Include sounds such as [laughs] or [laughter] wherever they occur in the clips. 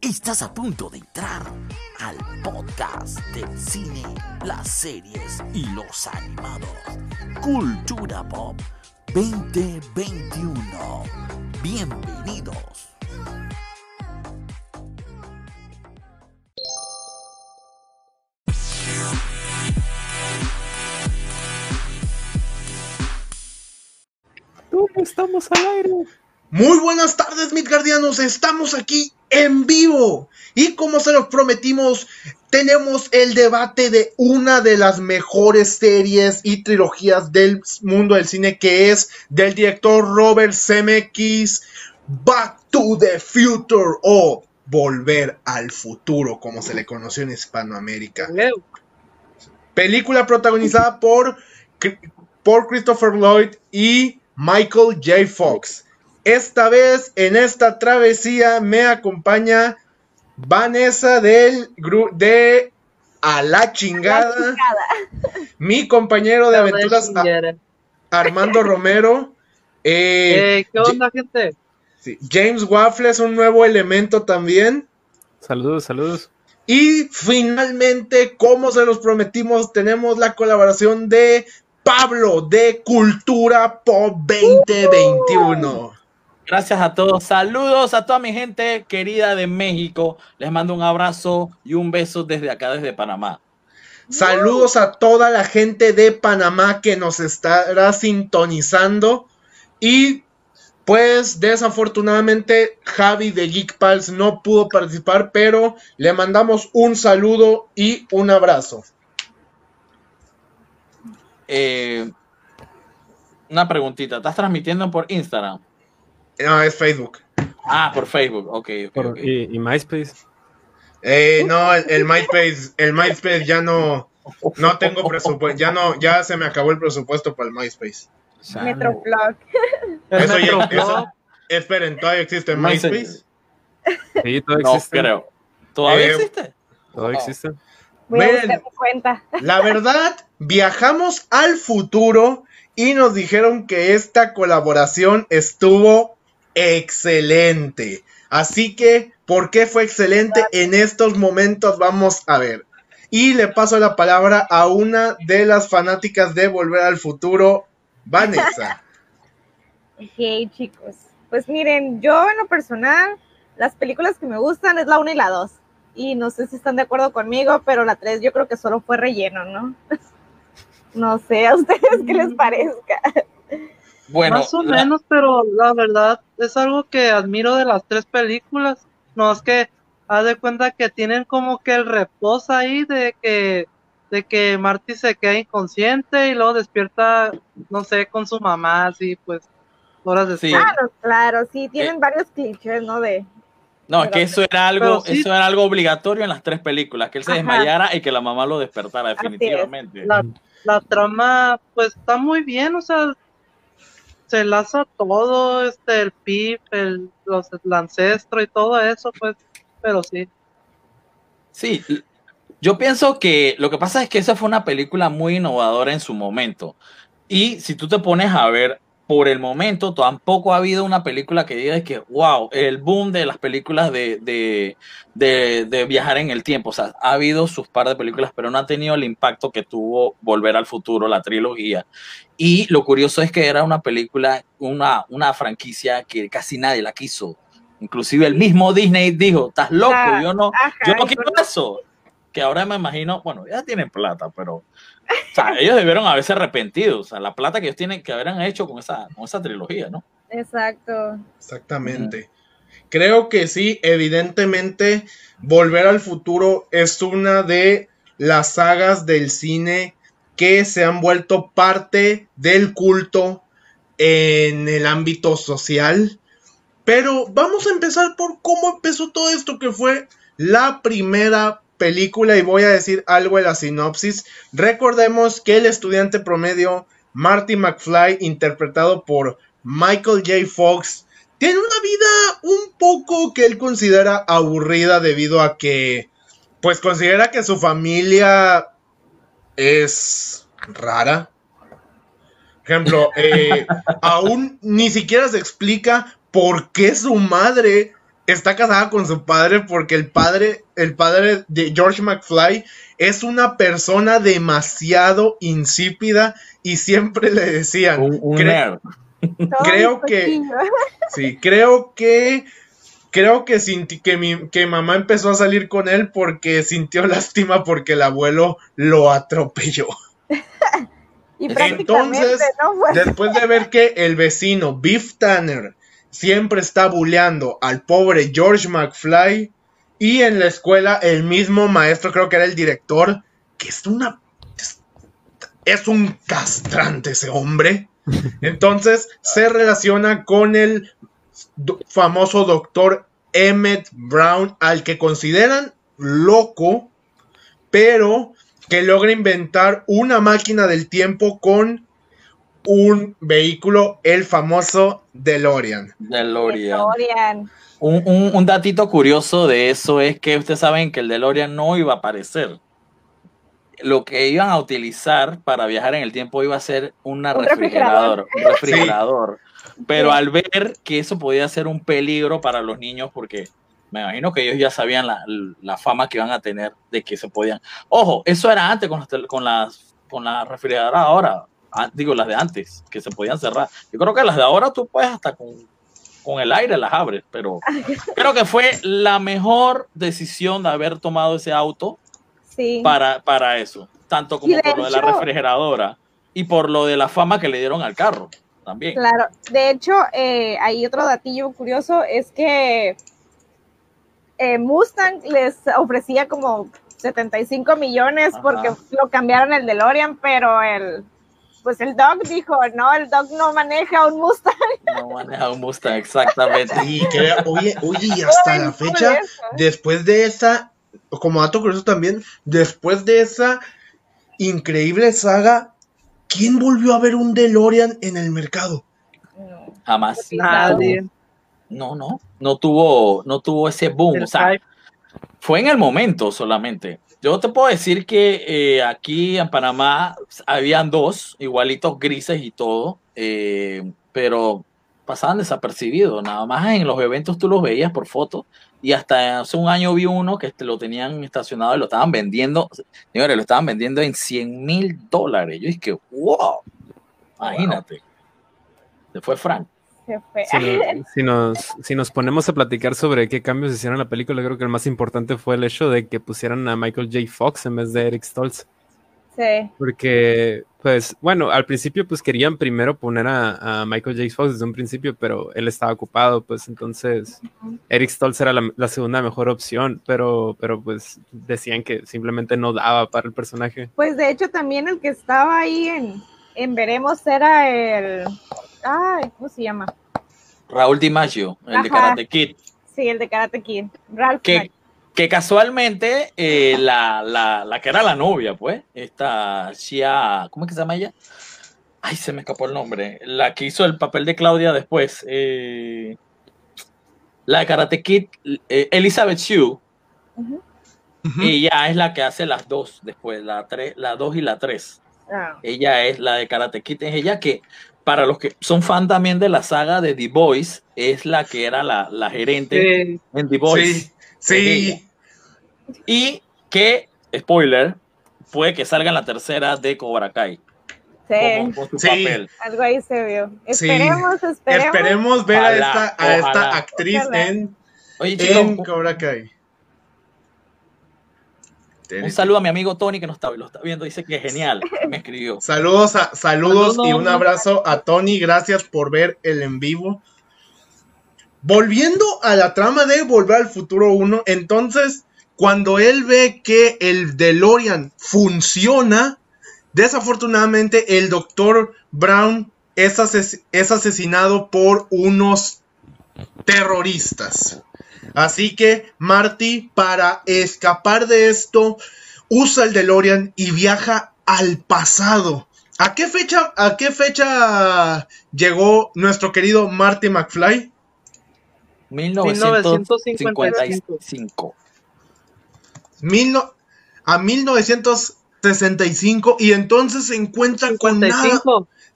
Estás a punto de entrar al podcast del cine, las series y los animados. Cultura Pop 2021. Bienvenidos. ¿Cómo estamos al aire? Muy buenas tardes, Midgardianos. Estamos aquí en vivo. Y como se los prometimos, tenemos el debate de una de las mejores series y trilogías del mundo del cine, que es del director Robert Zemeckis, Back to the Future o Volver al Futuro, como se le conoció en Hispanoamérica. Película protagonizada por, por Christopher Lloyd y Michael J. Fox. Esta vez en esta travesía me acompaña Vanessa del grupo de A la chingada, mi compañero de aventuras Armando Romero. Eh, ¿Qué onda, gente? Sí, James Waffle es un nuevo elemento también. Saludos, saludos. Y finalmente, como se los prometimos, tenemos la colaboración de Pablo de Cultura Pop 2021. Gracias a todos. Saludos a toda mi gente querida de México. Les mando un abrazo y un beso desde acá, desde Panamá. Saludos a toda la gente de Panamá que nos estará sintonizando. Y pues desafortunadamente Javi de Geek Pals no pudo participar, pero le mandamos un saludo y un abrazo. Eh, una preguntita. ¿Estás transmitiendo por Instagram? No, es Facebook. Ah, por Facebook, ok. okay, ¿Y, MySpace? Eh, no, el, MySpace, el MySpace ya no, no tengo presupuesto, ya no, ya se me acabó el presupuesto para el MySpace. Metroflog. Eso ya, eso, esperen, ¿todavía existe MySpace? Sí, todavía existe. No creo. ¿Todavía Eh, existe? Todavía existe. Voy a cuenta. La verdad, viajamos al futuro y nos dijeron que esta colaboración estuvo excelente. Así que, ¿por qué fue excelente? En estos momentos vamos a ver. Y le paso la palabra a una de las fanáticas de Volver al Futuro, Vanessa. [laughs] Hey, chicos. Pues miren, yo en lo personal, las películas que me gustan es la 1 y la 2. Y no sé si están de acuerdo conmigo, pero la 3 yo creo que solo fue relleno, ¿no? [laughs] No sé, a ustedes qué les parezca. Bueno, Más o la- menos, pero la verdad es algo que admiro de las tres películas. No es que haz de cuenta que tienen como que el reposo ahí de que de que Marty se queda inconsciente y luego despierta, no sé, con su mamá, así pues horas después. Sí. Claro, claro, sí, tienen varios clichés, ¿no? De, no, es que eso era algo, Pero sí. eso era algo obligatorio en las tres películas, que él se Ajá. desmayara y que la mamá lo despertara, definitivamente. La, la trama, pues está muy bien, o sea, se enlaza todo, este, el PIB, el, los, el ancestro y todo eso, pues, pero sí. Sí, yo pienso que lo que pasa es que esa fue una película muy innovadora en su momento. Y si tú te pones a ver, por el momento tampoco ha habido una película que diga que, wow, el boom de las películas de, de, de, de viajar en el tiempo. O sea, ha habido sus par de películas, pero no ha tenido el impacto que tuvo Volver al Futuro, la trilogía. Y lo curioso es que era una película, una, una franquicia que casi nadie la quiso. Inclusive el mismo Disney dijo, estás loco, Ah, yo no, ajá, yo no quiero eso. Que ahora me imagino, bueno, ya tienen plata, pero o sea, [laughs] ellos debieron haberse arrepentido. O sea, la plata que ellos tienen que haberán hecho con esa, con esa trilogía, ¿no? Exacto. Exactamente. Creo que sí, evidentemente, Volver al Futuro es una de las sagas del cine que se han vuelto parte del culto en el ámbito social. Pero vamos a empezar por cómo empezó todo esto, que fue la primera película, y voy a decir algo de la sinopsis. Recordemos que el estudiante promedio, Marty McFly, interpretado por Michael J. Fox, tiene una vida un poco que él considera aburrida debido a que, pues considera que su familia es rara. Ejemplo, eh, [laughs] aún ni siquiera se explica por qué su madre está casada con su padre porque el padre, el padre de George McFly es una persona demasiado insípida y siempre le decían, Un, un cre- nerd. Todo creo que- [laughs] sí, creo que creo que sinti- que mi que mamá empezó a salir con él porque sintió lástima porque el abuelo lo atropelló. [laughs] Y prácticamente, Entonces, ¿no? [laughs] Después de ver que el vecino Biff Tanner siempre está bulleando al pobre George McFly y en la escuela el mismo maestro, creo que era el director, que es una es, es un castrante ese hombre. [laughs] Entonces se relaciona con el do- famoso doctor Emmett Brown, al que consideran loco, pero que logra inventar una máquina del tiempo con un vehículo, el famoso DeLorean. DeLorean. DeLorean. Un, un, un datito curioso de eso es que ustedes saben que el DeLorean no iba a aparecer. Lo que iban a utilizar para viajar en el tiempo iba a ser una Un refrigerador, un refrigerador. Pero Sí. al ver que eso podía ser un peligro para los niños, porque me imagino que ellos ya sabían la, la fama que iban a tener de que se podían. Ojo, eso era antes con con las, con las refrigeradoras ahora, ah, digo las de antes, que se podían cerrar. Yo creo que las de ahora tú puedes hasta con, con el aire las abres, pero [laughs] creo que fue la mejor decisión de haber tomado ese auto Sí. para, para eso, tanto como por lo de la refrigeradora y por lo de la fama que le dieron al carro también. Claro, de hecho, eh, hay otro datillo curioso, es que eh, Mustang les ofrecía como 75 millones Ajá. porque lo cambiaron el DeLorean, pero el, pues el Doc dijo, no, el Doc no maneja un Mustang. [laughs] No maneja un Mustang, exactamente. Y que, oye, oye, y hasta la fecha, después de esa, como dato curioso también, después de esa increíble saga, ¿quién volvió a ver un DeLorean en el mercado? No. Jamás. Nadie. No, no, no tuvo, no tuvo ese boom. El O sea, hype. fue en el momento solamente. Yo te puedo decir que eh, aquí en Panamá habían dos, igualitos grises y todo, eh, pero pasaban desapercibidos. Nada más en los eventos tú los veías por foto y hasta hace un año vi uno que este, lo tenían estacionado y lo estaban vendiendo, señores, lo estaban vendiendo en 100 mil dólares. Yo dije, wow, imagínate. Se fue Frank. Se fue. Si, no- [laughs] si nos, si nos ponemos a platicar sobre qué cambios hicieron en la película, creo que el más importante fue el hecho de que pusieran a Michael J. Fox en vez de Eric Stoltz. Sí. Porque, pues, bueno, al principio pues querían primero poner a, a Michael J. Fox desde un principio, pero él estaba ocupado, pues entonces Eric Stoltz era la, la segunda mejor opción, pero, pero pues decían que simplemente no daba para el personaje. Pues de hecho también el que estaba ahí en, en Veremos era el... Ay, ¿cómo se llama? Raúl DiMaggio, el de. Karate Kid. Sí, el de Karate Kid. Ralph que, casualmente eh, la, la, la que era la novia, pues, esta Shia, ¿cómo es que se llama ella? Ay, se me escapó el nombre. La que hizo el papel de Claudia después. eh, la de Karate Kid, eh, Elizabeth Shue, Ujú. ella es la que hace las dos después, la tres, la dos y la tres. Ah, Ella es la de Karate Kid, es ella que, para los que son fan también de la saga de The Boys, es la que era la, la gerente Sí. en The Boys. Sí, sí. Y que, spoiler, puede que salga en la tercera de Cobra Kai. sí, Como, con su Sí. papel. algo ahí se vio. Sí. Esperemos, esperemos. Esperemos ver Ojalá, a esta, a esta ojalá. actriz Ojalá. en, Oye, en Cobra Kai. Un saludo a mi amigo Tony que no está, lo está viendo. Dice que es genial. [laughs] Me escribió. Saludos, a- saludos y un abrazo a Tony. Gracias por ver el en vivo. Volviendo a la trama de Volver al Futuro 1, entonces, cuando él ve que el DeLorean funciona, desafortunadamente el doctor Brown es, ases- es asesinado por unos terroristas. Así que Marty, para escapar de esto, usa el DeLorean y viaja al pasado. ¿A qué fecha, a qué fecha llegó nuestro querido Marty McFly? 1955. Mil no- a 1965 y entonces se encuentra con nada,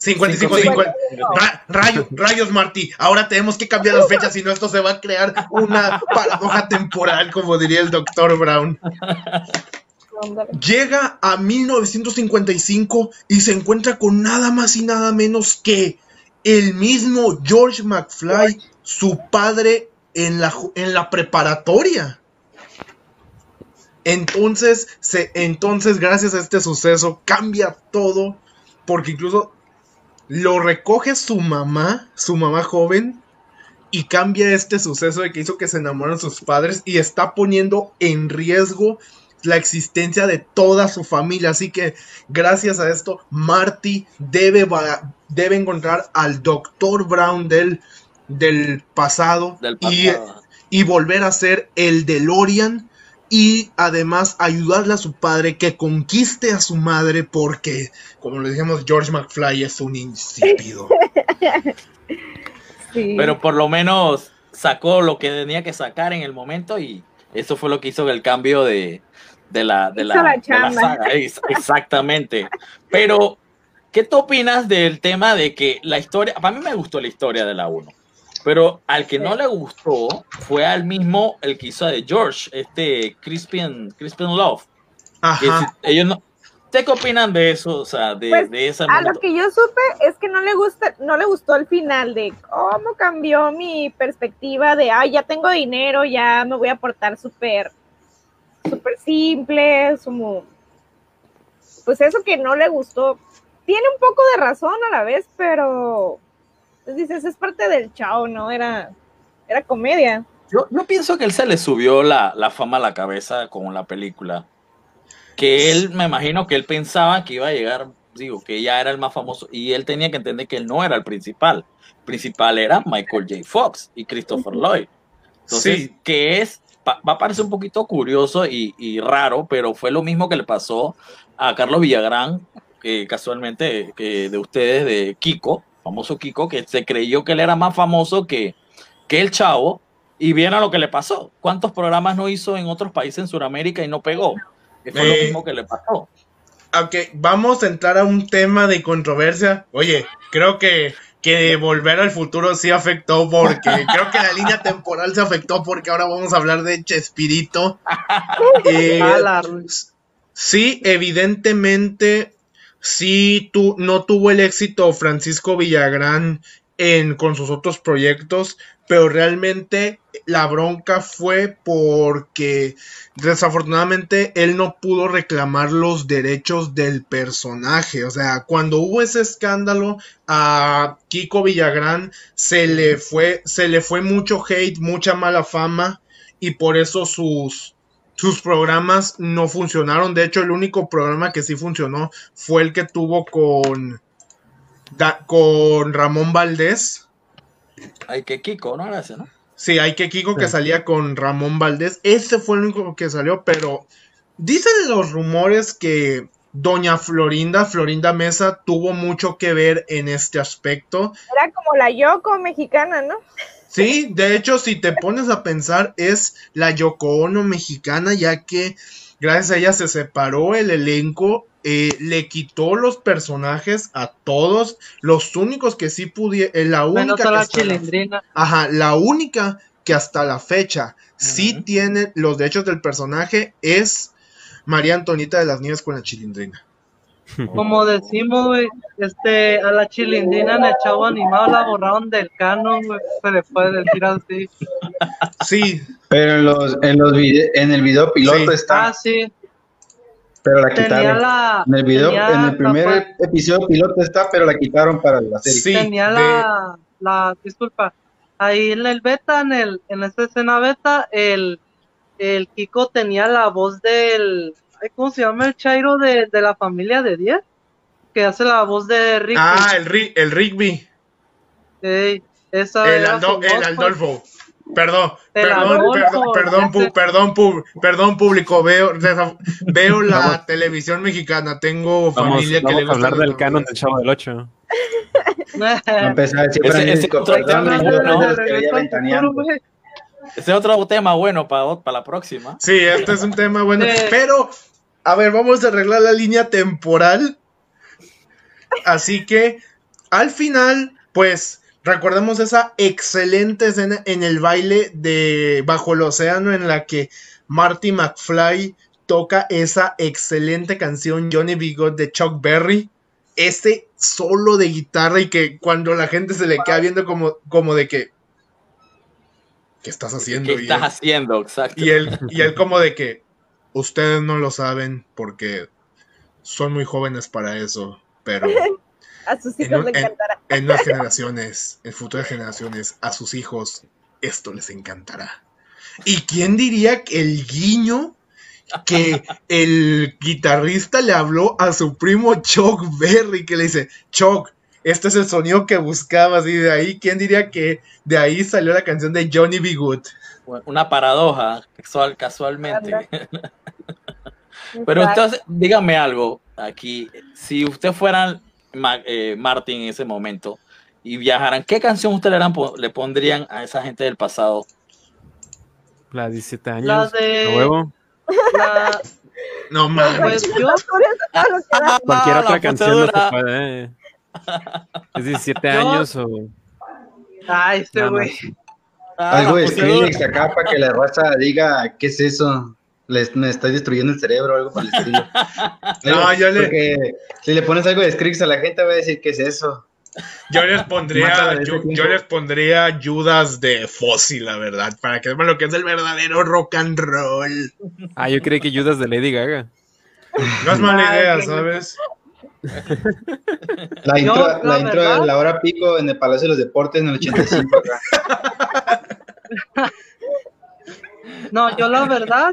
55. 55, 50. Ra- rayo- rayos, Martí. Ahora tenemos que cambiar las fechas, si no, esto se va a crear una paradoja temporal, como diría el doctor Brown. Llega a 1955 y se encuentra con nada más y nada menos que el mismo George McFly, su padre en la, en la preparatoria. Entonces, se, entonces, gracias a este suceso, cambia todo, porque incluso lo recoge su mamá, su mamá joven, y cambia este suceso de que hizo que se enamoren sus padres y está poniendo en riesgo la existencia de toda su familia. Así que gracias a esto, Marty debe, va- debe encontrar al Dr. Brown del, del pasado, Del y, pasado. y volver a ser el DeLorean y además ayudarle a su padre que conquiste a su madre porque, como le dijimos, George McFly es un insípido. Sí. Pero por lo menos sacó lo que tenía que sacar en el momento y eso fue lo que hizo el cambio de, de la, de la, la de la chamba. saga. Ex- Exactamente. Pero, ¿qué tú opinas del tema de que la historia, para mí me gustó la historia de la 1, pero al que no le gustó fue al mismo, el que hizo de George, este Crispin, Crispin Love. que Ajá. si- ellos no, ¿Ustedes qué opinan de eso? O sea, de, Pues, de ese A lo que yo supe es que no le gusta, no le gustó el final de cómo cambió mi perspectiva de ay, ya tengo dinero, ya me voy a portar súper, súper simple, como pues eso que no le gustó. Tiene un poco de razón a la vez, pero pues dices, es parte del chao, ¿no? Era, era comedia. Yo, yo pienso que él se le subió la, la fama a la cabeza con la película. Que él, me imagino que él pensaba que iba a llegar, digo, que ya era el más famoso. Y él tenía que entender que él no era el principal. El principal era Michael J. Fox y Christopher Lloyd. Entonces, Sí. que es, va va a parecer un poquito curioso y, y raro, pero fue lo mismo que le pasó a Carlos Villagrán, que casualmente que de ustedes, de Kiko, famoso Kiko, que se creyó que él era más famoso que, que el chavo, y vieron lo que le pasó. ¿Cuántos programas no hizo en otros países en Sudamérica y no pegó? Que fue lo Eh, mismo que le pasó. Ok, vamos a entrar a un tema de controversia. Oye, creo que, que Volver al Futuro sí afectó porque [laughs] creo que la línea temporal se afectó porque ahora vamos a hablar de Chespirito. [laughs] Eh, A sí, evidentemente, sí tu, no tuvo el éxito Francisco Villagrán en, con sus otros proyectos, pero realmente la bronca fue porque desafortunadamente él no pudo reclamar los derechos del personaje. O sea, cuando hubo ese escándalo a Kiko Villagrán se le fue, se le fue mucho hate, mucha mala fama y por eso sus, sus programas no funcionaron. De hecho, el único programa que sí funcionó fue el que tuvo con, da- con Ramón Valdés. Ay, que Kiko, ¿no? Gracias, ¿no? Sí, hay que Kiko que salía con Ramón Valdés. Ese fue el único que salió, pero dicen los rumores que Doña Florinda, Florinda Mesa, tuvo mucho que ver en este aspecto. Era como la Yoko mexicana, ¿no? Sí, de hecho, si te pones a pensar, es la Yoko Ono mexicana, ya que gracias a ella se separó el elenco, eh, le quitó los personajes a todos, los únicos que sí pudieron, la única que la hasta la- chilindrina. Ajá, la única que hasta la fecha sí tiene los derechos del personaje es María Antonita de las Nieves con la chilindrina. [laughs] Como decimos, güey, este, a la chilindrina en el chavo animado la borraron del canon, güey, se le puede decir así. Sí, Pero en los, en los vide- en el video piloto Sí. está, Ah, sí, pero la tenía quitaron. la, En el video, en el primer episodio piloto está, pero la quitaron para la serie. sí. tenía de- la, la, disculpa, ahí en el beta, en el, en esta escena beta, el, el Kiko tenía la voz del, ay, ¿cómo se llama el Chairo de, de la familia de 10? Que hace la voz de Ricky. Ah, el, el Rigby, Ey, esa el, Aldo- voz, el pues. Aldolfo. Perdón, perdón, perdón, perdón, pu- perdón, pu- perdón, público, veo, veo la televisión mexicana, tengo Vamos, familia que vamos le hablar del canon del Chavo del 8. No empezar a decir Ese- ese Francisco Ese es otro tema bueno para, para la próxima. Sí, este es un tema bueno. Pero, a ver, vamos a arreglar la línea temporal. Así que al final, pues, recordemos esa excelente escena en el baile de Bajo el Océano en la que Marty McFly toca esa excelente canción Johnny B. Good de Chuck Berry. Ese solo de guitarra y que cuando la gente se le queda viendo como, como de que... ¿Qué estás haciendo? ¿Qué Y estás él- haciendo? Exacto. y él, y él como de que ustedes no lo saben porque son muy jóvenes para eso, pero [laughs] A sus En hijos un- le en- encantará. en las generaciones, en futuras generaciones, a sus hijos esto les encantará. ¿Y quién diría que el guiño que el guitarrista le habló a su primo Chuck Berry, que le dice, Chuck, este es el sonido que buscabas y de ahí, ¿quién diría que de ahí salió la canción de Johnny B. Good? Una paradoja, casual, casualmente. [laughs] Pero entonces, dígame algo aquí. Si usted fuera Ma- eh, Martin en ese momento y viajaran, ¿qué canción usted le, harán po- le pondrían a esa gente del pasado? La 17 La años. de-. La, No mames. pues yo, lo que da. Cualquier Ah, otra canción no se puede. [laughs] Es 17 Yo- años o. ay, este güey. Ah, Algo de poseedora. Skrillex acá para que la raza diga, ¿qué es eso? Les, me está destruyendo el cerebro o algo por el estilo. [laughs] No, yo le- si le pones algo de Skrillex a la gente va a decir, ¿qué es eso? Yo les pondría, yo, les pondría Judas de Fósil, la verdad, para que vean lo que es el verdadero rock and roll. Ah, yo creí que Judas de Lady Gaga. No es mala idea, ¿sabes? La intro, la la intro verdad- de la hora pico en el Palacio de los Deportes en el 85 [laughs] acá. No, yo la verdad,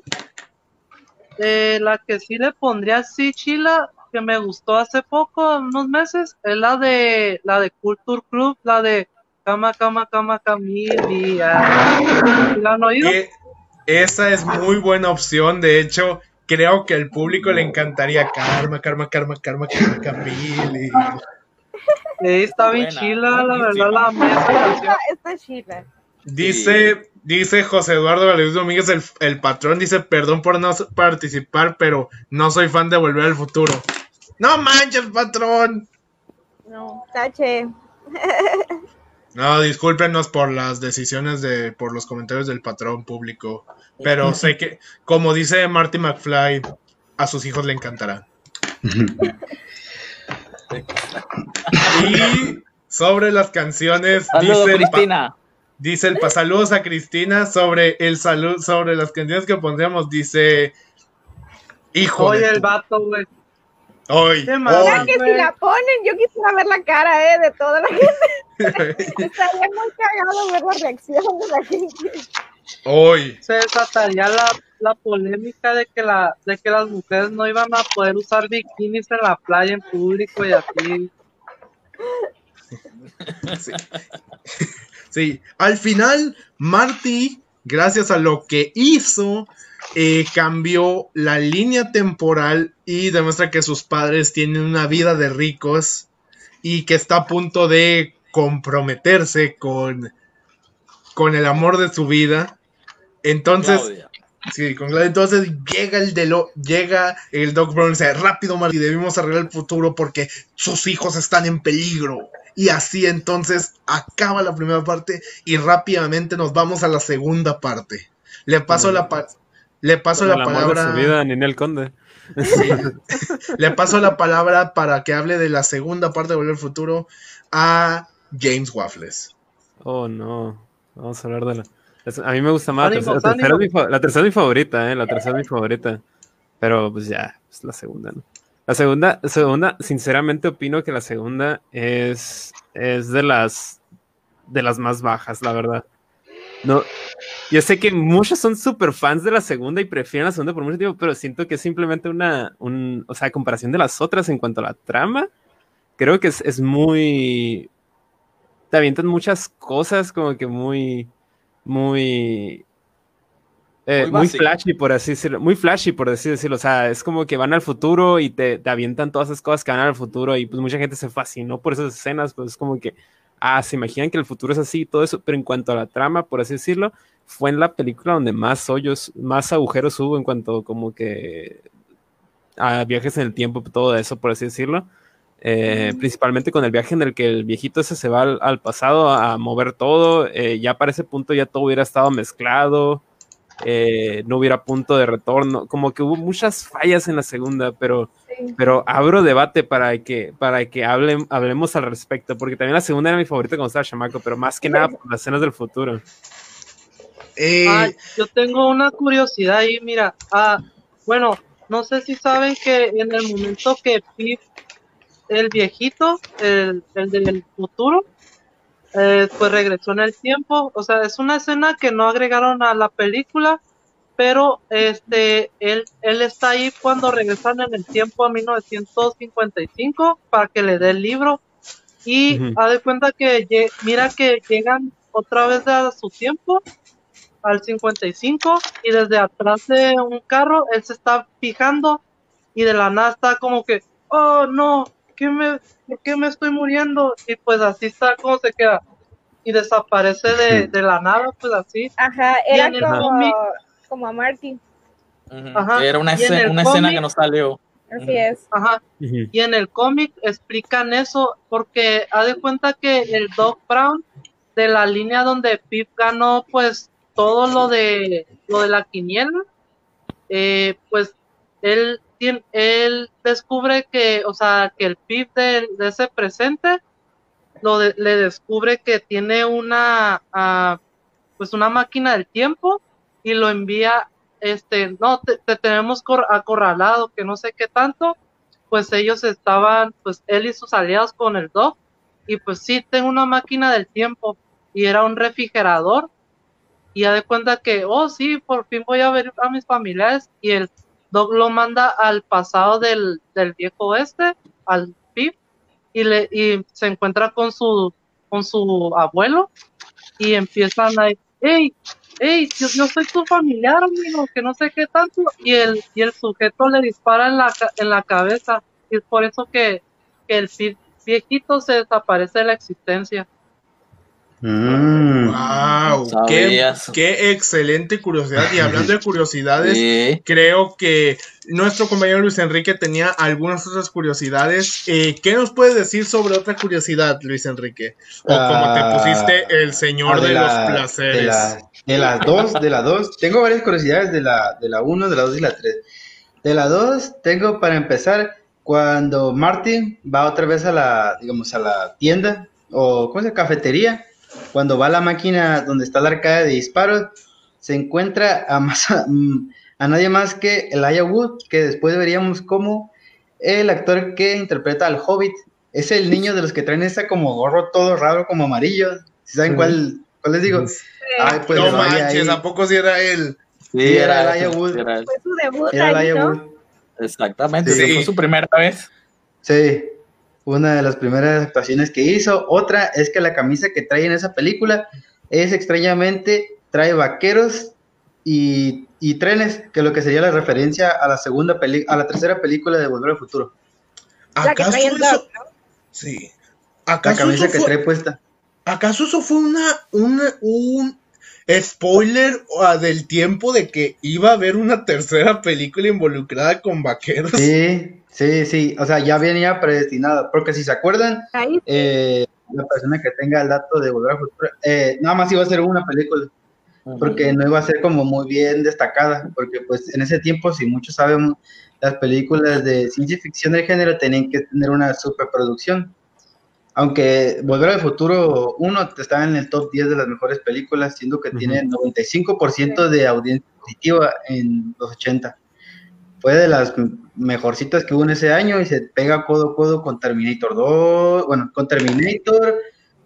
eh, la que sí le pondría así chila, que me gustó hace poco, unos meses, es la de la de Culture Club, la de Cama, Cama, Cama, Camilia. ¿La han oído? E- esa es muy buena opción, de hecho, creo que al público le encantaría Karma, Karma, Karma, Karma, Karma, Camille. Sí, está bien Buena, chila, la verdad, la amé esa canción. Esta es chila. Dice, dice José Eduardo Galeuz Domínguez, el, el patrón, dice, perdón por no participar, pero no soy fan de Volver al Futuro. No manches, patrón. No, tache. [laughs] No, discúlpenos por las decisiones de, por los comentarios del patrón público. Pero [laughs] sé que, como dice Marty McFly, a sus hijos le encantará. [laughs] Y sobre las canciones, Saludos, dice Cristina. dice el pa- saludos a Cristina sobre el salud, sobre las canciones que pondríamos, dice hijo Oye, de el vato, güey. Hoy, Qué mal. Ya hoy. que si la ponen, yo quisiera ver la cara eh, de toda la gente. [laughs] Estaría muy cagado ver la reacción de la gente. hoy. Se desataría la, la polémica de que la de que las mujeres no iban a poder usar bikinis en la playa en público y así. Sí. Sí, al final, Marty, gracias a lo que hizo, eh, cambió la línea temporal y demuestra que sus padres tienen una vida de ricos y que está a punto de comprometerse con, con el amor de su vida. Entonces, Claudia. Sí, con. Entonces llega el de lo, llega el Doc Brown y dice, rápido Marty, debimos arreglar el futuro porque sus hijos están en peligro. Y así entonces acaba la primera parte y rápidamente nos vamos a la segunda parte. Le paso la pa- le paso la palabra su vida, Ninel Conde. Sí. [laughs] le paso la palabra para que hable de la segunda parte de Volver al Futuro a James Waffles. Oh, no. Vamos a hablar de la. A mí me gusta más. La tercera, la tercera es mi favorita, ¿eh? La tercera es mi favorita. Pero pues ya, es la segunda, ¿no? La segunda, segunda, sinceramente opino que la segunda es, es de las de las más bajas, la verdad. No, yo sé que muchos son súper fans de la segunda y prefieren la segunda por mucho tiempo, pero siento que es simplemente una, un, o sea, comparación de las otras en cuanto a la trama, creo que es, es muy, te avientan muchas cosas como que muy, muy, eh, Muy flashy, por así decirlo, muy flashy, por así decirlo. O sea, es como que van al futuro y te, te avientan todas esas cosas que van al futuro y pues mucha gente se fascinó por esas escenas, pues es como que, ah, se imaginan que el futuro es así y todo eso, pero en cuanto a la trama, por así decirlo, fue en la película donde más hoyos, más agujeros hubo en cuanto como que a viajes en el tiempo, todo eso, por así decirlo. eh, principalmente con el viaje en el que el viejito ese se va al, al pasado a, mover todo, eh, ya para ese punto ya todo hubiera estado mezclado, eh, no hubiera punto de retorno, como que hubo muchas fallas en la segunda, pero, Sí. pero abro debate para que, para que hablen, hablemos al respecto, porque también la segunda era mi favorita cuando estaba chamaco, pero más que nada por las escenas del futuro. Eh, Ay, yo tengo una curiosidad ahí, mira. Ah, bueno, no sé si saben que en el momento que Pip, el viejito, el, el del futuro, eh, pues regresó en el tiempo. O sea, es una escena que no agregaron a la película, pero este, él, él está ahí cuando regresan en el tiempo a 1955 para que le dé el libro. Y Ujú. ha de cuenta que mira que llegan otra vez a su tiempo al 55 y desde atrás de un carro él se está fijando y de la nada está como que, oh no, ¿qué me, ¿por qué me estoy muriendo? Y pues así está como se queda y desaparece de, de la nada, pues así. Ajá, era como, cómic- como a Marty. Ajá. Era una, escena, una escena que no salió. Así es. Ajá. Y en el cómic explican eso porque ha de cuenta que el Doc Brown de la línea donde Pip ganó pues todo lo de lo de la quiniela, eh, pues él él descubre que, o sea, que el Pip de, de ese presente lo de- le descubre que tiene una ah, pues una máquina del tiempo y lo envía este no te, te tenemos cor- acorralado que no sé qué tanto pues ellos estaban, pues él y sus aliados con el Doc, y pues sí, tengo una máquina del tiempo, y era un refrigerador, y ya de cuenta que, oh sí, por fin voy a ver a mis familiares, y el Doc lo manda al pasado del, del viejo oeste, al Pip, y, le, y se encuentra con su, con su abuelo, y empiezan a, hey, hey, yo, yo soy tu familiar, amigo, que no sé qué tanto, y el, y el sujeto le dispara en la, en la cabeza, y es por eso que, que el viejito se desaparece de la existencia. Mm. wow, qué, Sabías. qué excelente curiosidad. Y hablando de curiosidades, Sí. creo que nuestro compañero Luis Enrique tenía algunas otras curiosidades. Eh, ¿Qué nos puedes decir sobre otra curiosidad, Luis Enrique? O como te Ah, pusiste el señor de, la- los placeres. De, la- de las dos, de las dos. Tengo varias curiosidades de la, de la 1, de la 2 y la 3. De la 2, tengo para empezar, cuando Martin va otra vez a la, digamos, a la tienda, o ¿cómo se llama? Cafetería, cuando va a la máquina donde está la arcada de disparos, se encuentra a, más, a, [laughs] a nadie más que Elijah Wood, que después veríamos como el actor que interpreta al Hobbit. Es el niño de los que traen esa como gorro todo raro, como amarillo. ¿Sí ¿Saben Sí. cuál, cuál les digo? Ay, pues no manches, ahí. ¿a poco si era él? Sí, era él, Elijah Wood. era él. Fue su debut Era ahí, Elijah ¿no? Wood. Exactamente, Sí. fue su primera vez. Sí, una de las primeras actuaciones que hizo. Otra es que la camisa que trae en esa película es extrañamente, trae vaqueros y, y trenes, que lo que sería la referencia a la segunda peli a la tercera película de Volver al Futuro. La que ¿Acaso trae eso? Sí. La ¿Acaso camisa eso que fue- trae puesta. ¿Acaso eso fue una, una- un spoiler ah, del tiempo de que iba a haber una tercera película involucrada con vaqueros? Sí, sí, sí. O sea, ya venía predestinado. Porque si se acuerdan, Ahí eh, la persona que tenga el dato de Volver al Futuro, eh, nada más iba a ser una película. porque no iba a ser como muy bien destacada, porque pues en ese tiempo, si muchos sabemos, las películas de ciencia ficción del género tenían que tener una superproducción. Aunque Volver al Futuro 1 está en el top 10 de las mejores películas, siendo que Ujú. tiene 95% de audiencia positiva en los 80. Fue de las mejorcitas que hubo en ese año y se pega codo a codo con Terminator 2, bueno, con Terminator,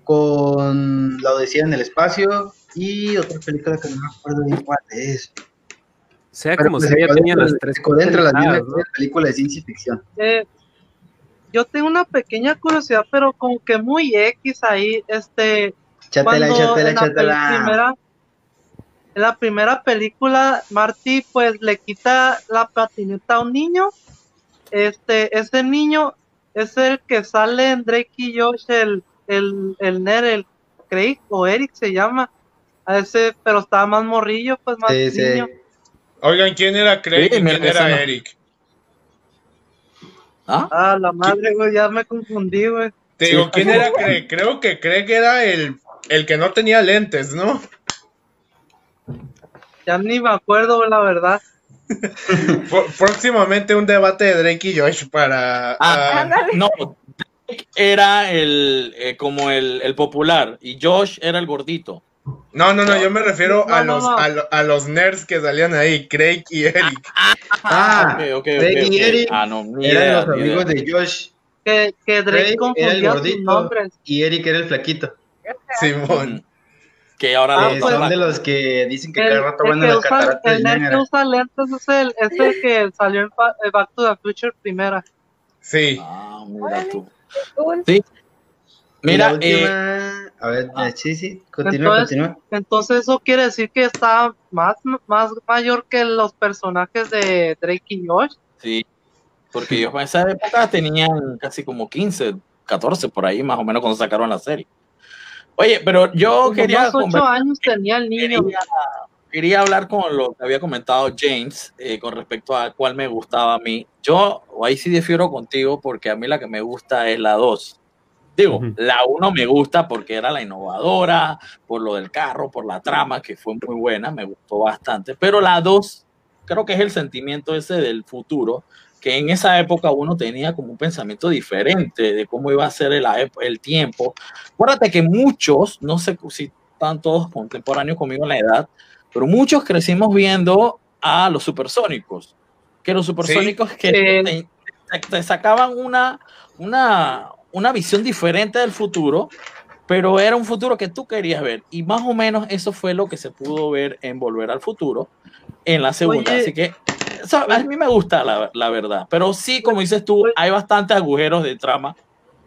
con La Odisea en el Espacio y otra película que no me acuerdo bien cuál es. Sea Pero como pues sea, ya se tenía las dentro- tres dentro de las mismas ¿no? películas de ciencia ficción. Eh, yo tengo una pequeña curiosidad, pero como que muy X ahí, este, Chátela, cuando chátela, en la pe- chátela. primera en la primera película Marty pues le quita la patineta a un niño este ese niño es el que sale en Drake y Josh el el el nerd el Craig o Eric se llama a ese pero estaba más morrillo pues más Sí, sí. niño Oigan, ¿quién era Craig Sí, y quién era no. Eric? ¿Ah? Ah, la madre, güey, ya me confundí, güey. Te digo, ¿quién era Craig? Creo que Craig era el, el que no tenía lentes, ¿no? Ya ni me acuerdo, la verdad. [laughs] Próximamente un debate de Drake y Josh para... Ah, ah. No, Drake era el eh, como el, el popular y Josh era el gordito. no, no, no, yo me refiero a, No, los, no. A, lo- a los nerds que salían ahí, Craig y Eric. Ah, ok, ok, ok, Drake y. Eric Ah, eran los amigos de Josh. Que, que Drake Drake era el gordito nombres. y Eric era el flaquito. Simón. Que ahora Ah, los- pues, son de los que dicen que El, cada rato el van a que la usa, catarata el nerd que usa lentes es el, es el que salió en eh, Back to the Future primera. Sí. Ah, mira tú. Sí. Mira, eh. A ver, ah. sí, sí, continúa, Entonces- continúa. Entonces eso quiere decir que está más, más mayor que los personajes de Drake y Josh. sí, porque ellos en esa época tenían casi como 15, 14 por ahí, más o menos cuando sacaron la serie. Oye, pero yo Como quería, ocho años tenía el niño. quería, quería hablar con lo que había comentado James eh, con respecto a cuál me gustaba a mí. Yo ahí sí difiero contigo porque a mí la que me gusta es la 2. Digo, la 1 me gusta porque era la innovadora, por lo del carro, por la trama, que fue muy buena, me gustó bastante. Pero la 2 creo que es el sentimiento ese del futuro, que en esa época uno tenía como un pensamiento diferente de cómo iba a ser el, el tiempo. Acuérdate que muchos, no sé si están todos contemporáneos conmigo en la edad, pero muchos crecimos viendo a los supersónicos, que los supersónicos que Sí. te, te sacaban una, una, una visión diferente del futuro, pero era un futuro que tú querías ver. Y más o menos eso fue lo que se pudo ver en Volver al Futuro en la segunda. Oye. Así que eso a mí me gusta la, la verdad. Pero sí, como dices tú, hay bastantes agujeros de trama,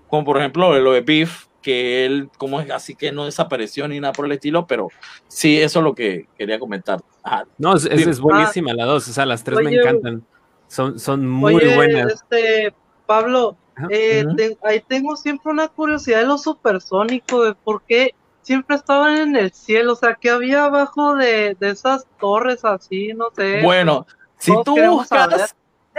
como por ejemplo lo de Beef, que él, como es así que no desapareció ni nada por el estilo, pero sí, eso es lo que quería comentar. Ajá. No, es, es- es buenísima la dos, o sea, las tres me Oye, encantan. Son, son muy Oye, buenas. este, Pablo, eh, te- ahí tengo siempre una curiosidad de los supersónicos, de por qué siempre estaban en el cielo, o sea, ¿qué había abajo de, de esas torres así? No sé. Bueno, si todos tú buscas,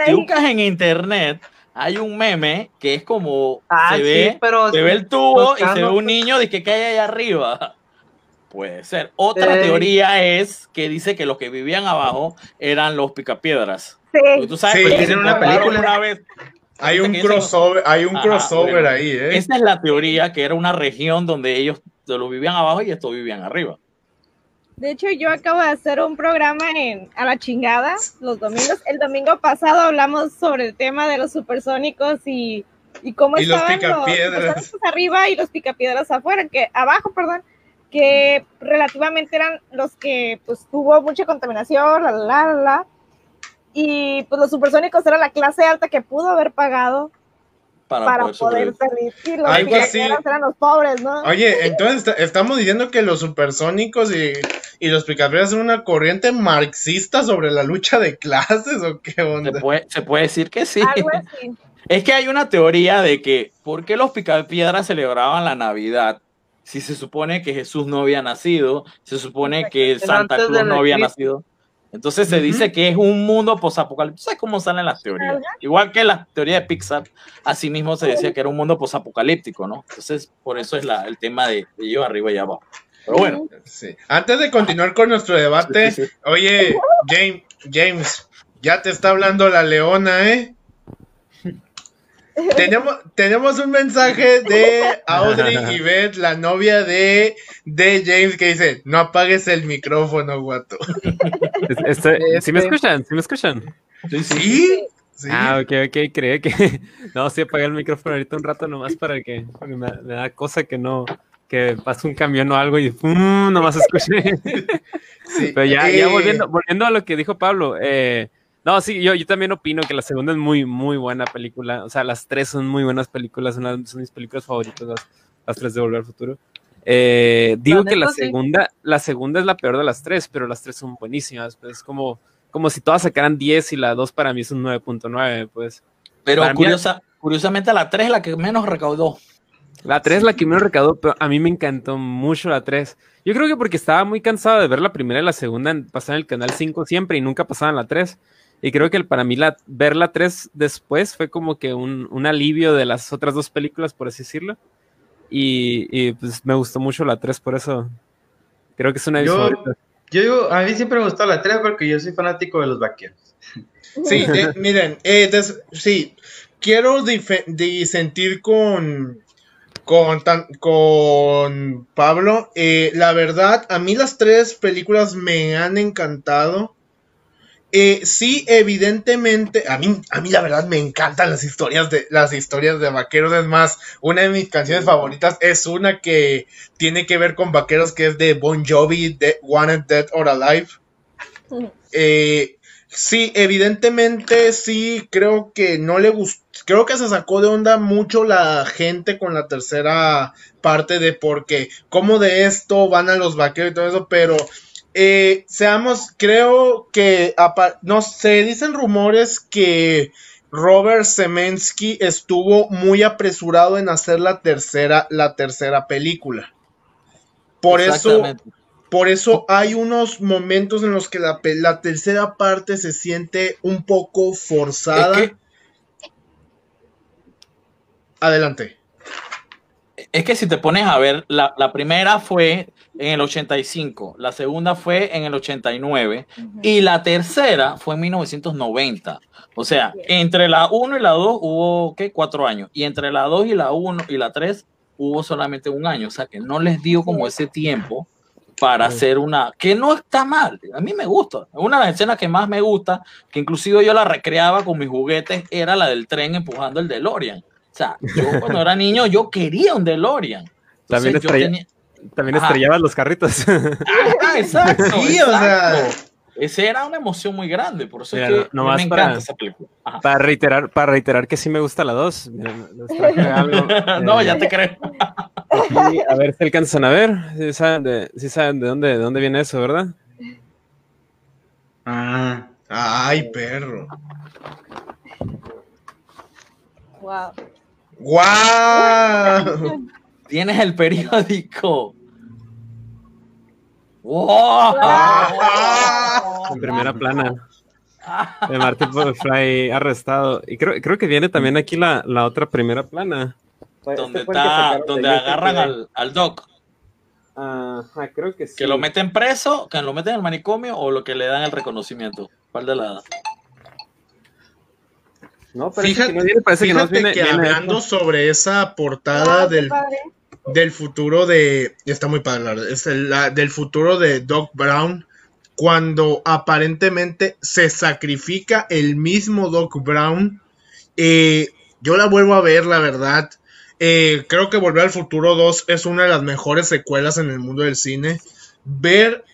si buscas en internet, hay un meme que es como Ah, se sí, ve, pero se ve el tubo y se ve un niño de que cae ahí arriba. [laughs] Puede ser. Otra teoría es que dice que los que vivían abajo eran los picapiedras. Sí. Porque tú sabes Sí, que tienen una película. una vez. Hay un crossover, hay un Ajá, crossover bueno. ahí, ¿eh? Esa es la teoría, que era una región donde ellos los vivían abajo y estos vivían arriba. De hecho, yo acabo de hacer un programa en A la chingada los domingos. El domingo pasado hablamos sobre el tema de los supersónicos y, y cómo Y los estaban los, supersónicos arriba y los picapiedras afuera, que abajo, perdón, que relativamente eran los que pues tuvo mucha contaminación, la, la, la, la. Y pues los supersónicos eran la clase alta que pudo haber pagado Para, para poder poder salir. Y los Algo así. eran los pobres, ¿no? Oye, [laughs] entonces esta- estamos diciendo que los supersónicos y, y los picapiedras son una corriente marxista sobre la lucha de clases o qué Se onda. puede, se puede decir que sí. Algo [laughs] así. Es que hay una teoría de que ¿por qué los picapiedras celebraban la Navidad? Si se supone que Jesús no había nacido, se supone que Santa Cruz no había nacido. Entonces se dice que es un mundo posapocalíptico. ¿Sabes cómo salen las teorías? Igual que la teoría de Pixar, así mismo se decía que era un mundo posapocalíptico, ¿no? Entonces, por eso es la, el tema de, de ellos arriba y abajo. Pero bueno, Sí. Antes de continuar con nuestro debate, Sí, sí, sí. oye, James, James, ya te está hablando la leona, ¿eh? Tenemos, tenemos un mensaje de Audrey Yvette, la novia de, de James, que dice, no apagues el micrófono, guato. Es- este- ¿Sí me Este- escuchan? ¿Sí me escuchan? ¿Sí? Sí. Ah, ok, ok, creí que... [laughs] No, sí, apagué el micrófono ahorita un rato nomás para que... porque me, me da cosa que no... Que pase un camión o algo y ¡pum! nomás escuché. Sí. Pero ya, ya Eh, volviendo, volviendo a lo que dijo Pablo, eh, no, sí, yo, yo también opino que la segunda es muy, muy buena película. O sea, las tres son muy buenas películas, son, las- son mis películas favoritas, las, las tres de Volver al Futuro. Eh, digo que la segunda, la segunda es la peor de las tres, pero las tres son buenísimas. Pues es como, como si todas sacaran 10 y la 2 para mí es un 9.9, pues. pero mí- curiosa, curiosamente la 3 es la que menos recaudó. La 3 es la que menos recaudó, pero a mí me encantó mucho la 3. Yo creo que porque estaba muy cansado de ver la primera y la segunda pasar en el canal 5 siempre y nunca pasaba en la 3. Y creo que para mí la, ver la 3 después fue como que un, un alivio de las otras dos películas, por así decirlo. Y, y, pues me gustó mucho la 3 por eso. Creo que es una de mis Yo, favoritas. yo digo, a mí siempre me gustó la 3 porque yo soy fanático de los vaqueros. [laughs] Sí, eh, [laughs] miren, eh, des- sí, quiero disentir con, con, tan- con Pablo. Eh, la verdad, a mí las tres películas me han encantado. Eh, sí, evidentemente, a mí, a mí la verdad me encantan las historias de las historias de vaqueros. Es más, una de mis canciones favoritas es una que tiene que ver con vaqueros, que es de Bon Jovi, de Wanted Dead or Alive. Eh, sí, evidentemente sí, creo que no le gustó, creo que se sacó de onda mucho la gente con la tercera parte de porque cómo de esto van a los vaqueros y todo eso, pero eh, seamos, creo que no se dicen rumores que Robert Semensky estuvo muy apresurado en hacer la tercera, la tercera película. Por eso, por eso hay unos momentos en los que la, la tercera parte se siente un poco forzada. Es que- Adelante. Es que si te pones a ver, la, la primera fue en el 85, la segunda fue en el 89 y la tercera fue en 1990. O sea, entre la 1 y la 2 hubo, ¿qué? Cuatro años. Y entre la 2 y la 1 y la 3 hubo solamente un año. O sea, que no les dio como ese tiempo para hacer una... Que no está mal. A mí me gusta. Una de las escenas que más me gusta, que inclusive yo la recreaba con mis juguetes, era la del tren empujando el DeLorean. O sea, yo cuando era niño, yo quería un DeLorean. Entonces, También yo estrella- tenía- También Ajá. estrellaban los carritos. [laughs] Ah, exacto. Sí, o sea. exacto. Esa era una emoción muy grande, por eso Mira, es que no- a mí nomás me encanta para- esa película. Ajá. para reiterar, para reiterar que sí me gusta la 2. Les traje [laughs] algo. no, eh, ya te creo. aquí, a ver si alcanzan a ver. Si saben de, sí saben de dónde, de dónde viene eso, ¿verdad? Ah, Ay, perro. Wow. ¡Guau! Tienes el periódico. ¡Wow! En primera plana. De Martin Fly arrestado. Y creo, creo que viene también aquí la, la otra primera plana. donde Este que está, donde agarran al, al doc, Ajá, creo que sí. que lo meten preso, que lo meten en el manicomio o lo que le dan el reconocimiento. ¿Cuál de la No, pero Fíjate, no viene, parece que no fíjate viene, que viene hablando esto. sobre esa portada Ah, del, padre. Del futuro de. Está muy padre, la verdad, Es el- del futuro de Doc Brown. Cuando aparentemente se sacrifica el mismo Doc Brown. Eh, yo la vuelvo a ver, la verdad. Eh, creo que Volver al Futuro 2 es una de las mejores secuelas en el mundo del cine. Ver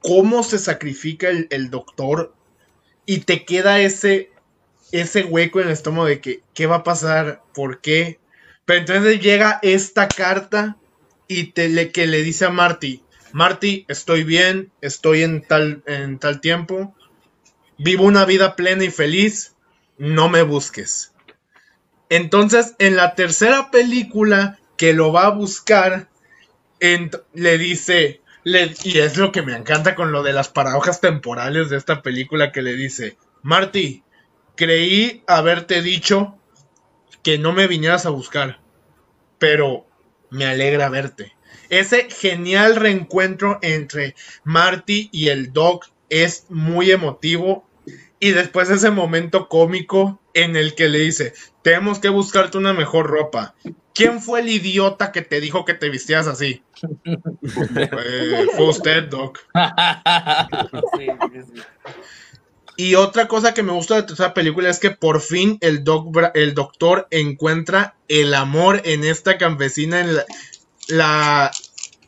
cómo se sacrifica el, el doctor y te queda ese, ese hueco en el estómago de que, ¿qué va a pasar? ¿Por qué? Pero entonces llega esta carta y te le, que le dice a Marty, Marty, estoy bien, estoy en tal, en tal tiempo, vivo una vida plena y feliz, no me busques. Entonces, en la tercera película que lo va a buscar, le dice, y es lo que me encanta con lo de las paradojas temporales de esta película, que le dice, Marty, creí haberte dicho que no me vinieras a buscar, pero me alegra verte. Ese genial reencuentro entre Marty y el Doc es muy emotivo. Y después ese momento cómico en el que le dice, tenemos que buscarte una mejor ropa. ¿Quién fue el idiota que te dijo que te vistías así? [laughs] Eh, fue usted, Doc. [laughs] Sí, sí, sí. Y otra cosa que me gusta de esta película es que por fin el, doc, Bra- el doctor encuentra el amor en esta campesina, en la, la-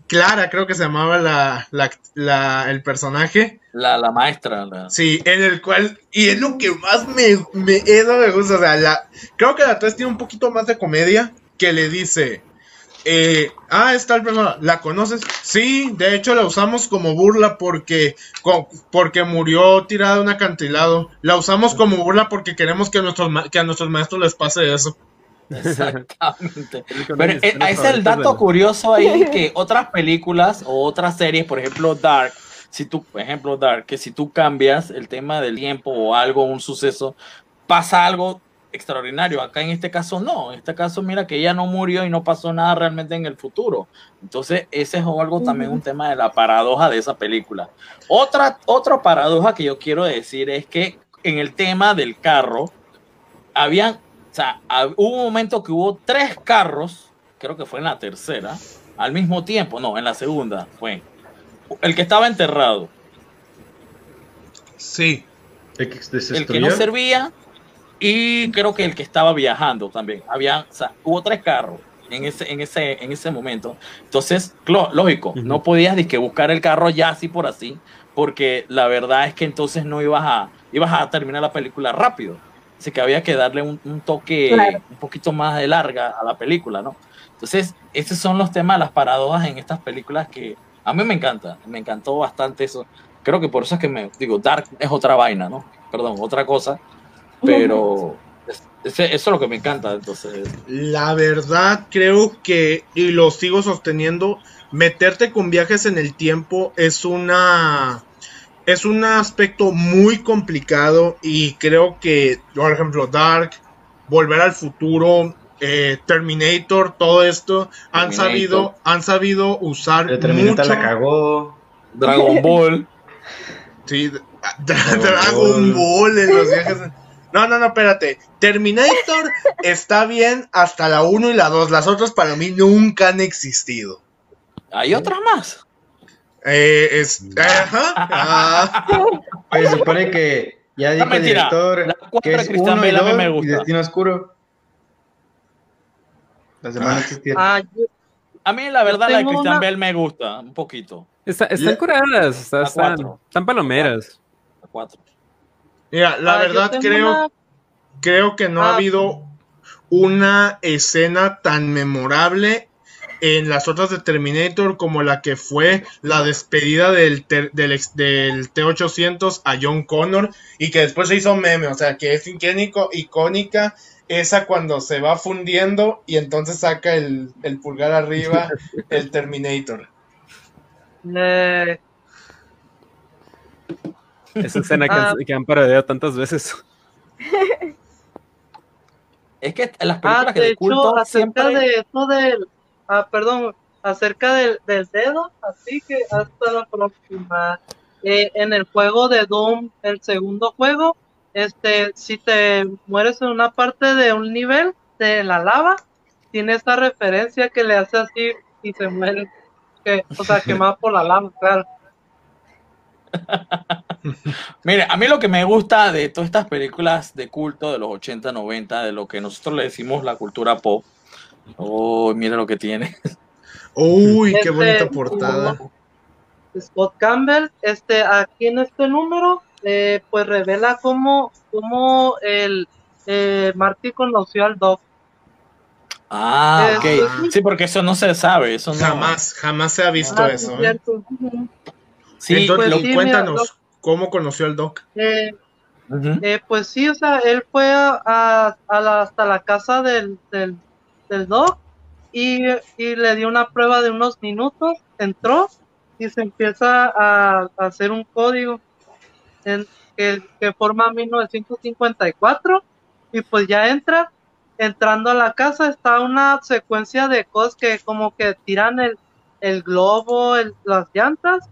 Clara, creo que se llamaba la, la- la- el personaje. La, la maestra. la- Sí, en el cual, y es lo que más me, me, eso me gusta, o sea, la, creo que la 3 tiene un poquito más de comedia, que le dice, eh, ah, es tal persona, ¿la conoces? Sí, de hecho la usamos como burla porque, co- porque murió tirada de un acantilado, la usamos como burla porque queremos que a nuestros, que a nuestros maestros les pase eso. Exactamente. [laughs] Pero eh, el dato curioso ahí [laughs] que otras películas o otras series, por ejemplo Dark, si tú, por ejemplo, Dark, que si tú cambias el tema del tiempo o algo, un suceso, pasa algo extraordinario. Acá en este caso no, en este caso mira que ella no murió y no pasó nada realmente en el futuro. Entonces ese es algo también un tema de la paradoja de esa película. Otra, otra paradoja que yo quiero decir es que en el tema del carro, habían, o sea, hubo un momento que hubo tres carros, creo que fue en la tercera, al mismo tiempo, no, en la segunda fue. El que estaba enterrado. Sí. El que, el que no servía y creo que el que estaba viajando también. Había, o sea, hubo tres carros en ese, en ese, en ese momento. Entonces, lógico, no podías que buscar el carro ya así por así, porque la verdad es que entonces no ibas a, ibas a terminar la película rápido. Así que había que darle un, toque un poquito más de larga a la película, ¿no? Entonces, esos son los temas, las paradojas en estas películas que a mí me encanta, me encantó bastante eso. Creo que por eso es que me digo, Dark es otra vaina, ¿no? Perdón, otra cosa, pero eso es lo que me encanta, entonces. La verdad, creo que, y lo sigo sosteniendo, meterte con viajes en el tiempo es una es un aspecto muy complicado y creo que, por ejemplo, Dark, Volver al Futuro, eh, Terminator, todo esto, han sabido, han sabido usar Terminator la cagó. Dragon Ball. Sí, [laughs] Dragon, Ball. en los viajes. No, no, no, espérate. Terminator está bien hasta la 1 y la 2. Las otras para mí nunca han existido. Hay otras más. Eh, es, ajá. Ah. se supone que ya dijo el director que es uno y dos me gusta. y Destino Oscuro. Las demás ah, a mí la verdad la de Christian Bell me gusta un poquito. están curadas, están, están, palomeras. A cuatro. Mira, la ah, verdad creo, creo que no ha ah. habido una escena tan memorable en las otras de Terminator como la que fue la despedida del, del, del T-800 a John Connor y que después se hizo meme, o sea, que es icónica esa cuando se va fundiendo y entonces saca el, pulgar arriba [laughs] el Terminator. Esa escena que, ah. que han parodiado tantas veces. [laughs] Es que las películas ah, que de culto acerca de eso del, ah, perdón, acerca del, dedo, así que hasta la próxima. Eh, en el juego de Doom, el segundo juego, este, si te mueres en una parte de un nivel de la lava, tiene esta referencia que le hace así y se muere, que, o sea, quemado [laughs] por la lava, claro. [laughs] Mire, a mí lo que me gusta de todas estas películas de culto de los 80, 90, de lo que nosotros le decimos la cultura pop. Oh, mira lo que tiene. [laughs] Uy, qué bonita este, portada. Scott Campbell, este, aquí en este número eh, pues revela cómo, cómo el eh, Marty conoció al Doc. Ah, ok. Sí, porque eso no se sabe. Eso jamás, jamás se ha visto ah, eso. ¿eh? Sí, Entonces, pues cuéntanos, ¿cómo conoció al Doc? Eh, pues sí, o sea, él fue a, hasta la casa del, del, Doc y, y, le dio una prueba de unos minutos, entró y se empieza a hacer un código en, que, que, forma 1954 y pues ya entra, entrando a la casa está una secuencia de cosas que como que tiran el, el globo, las llantas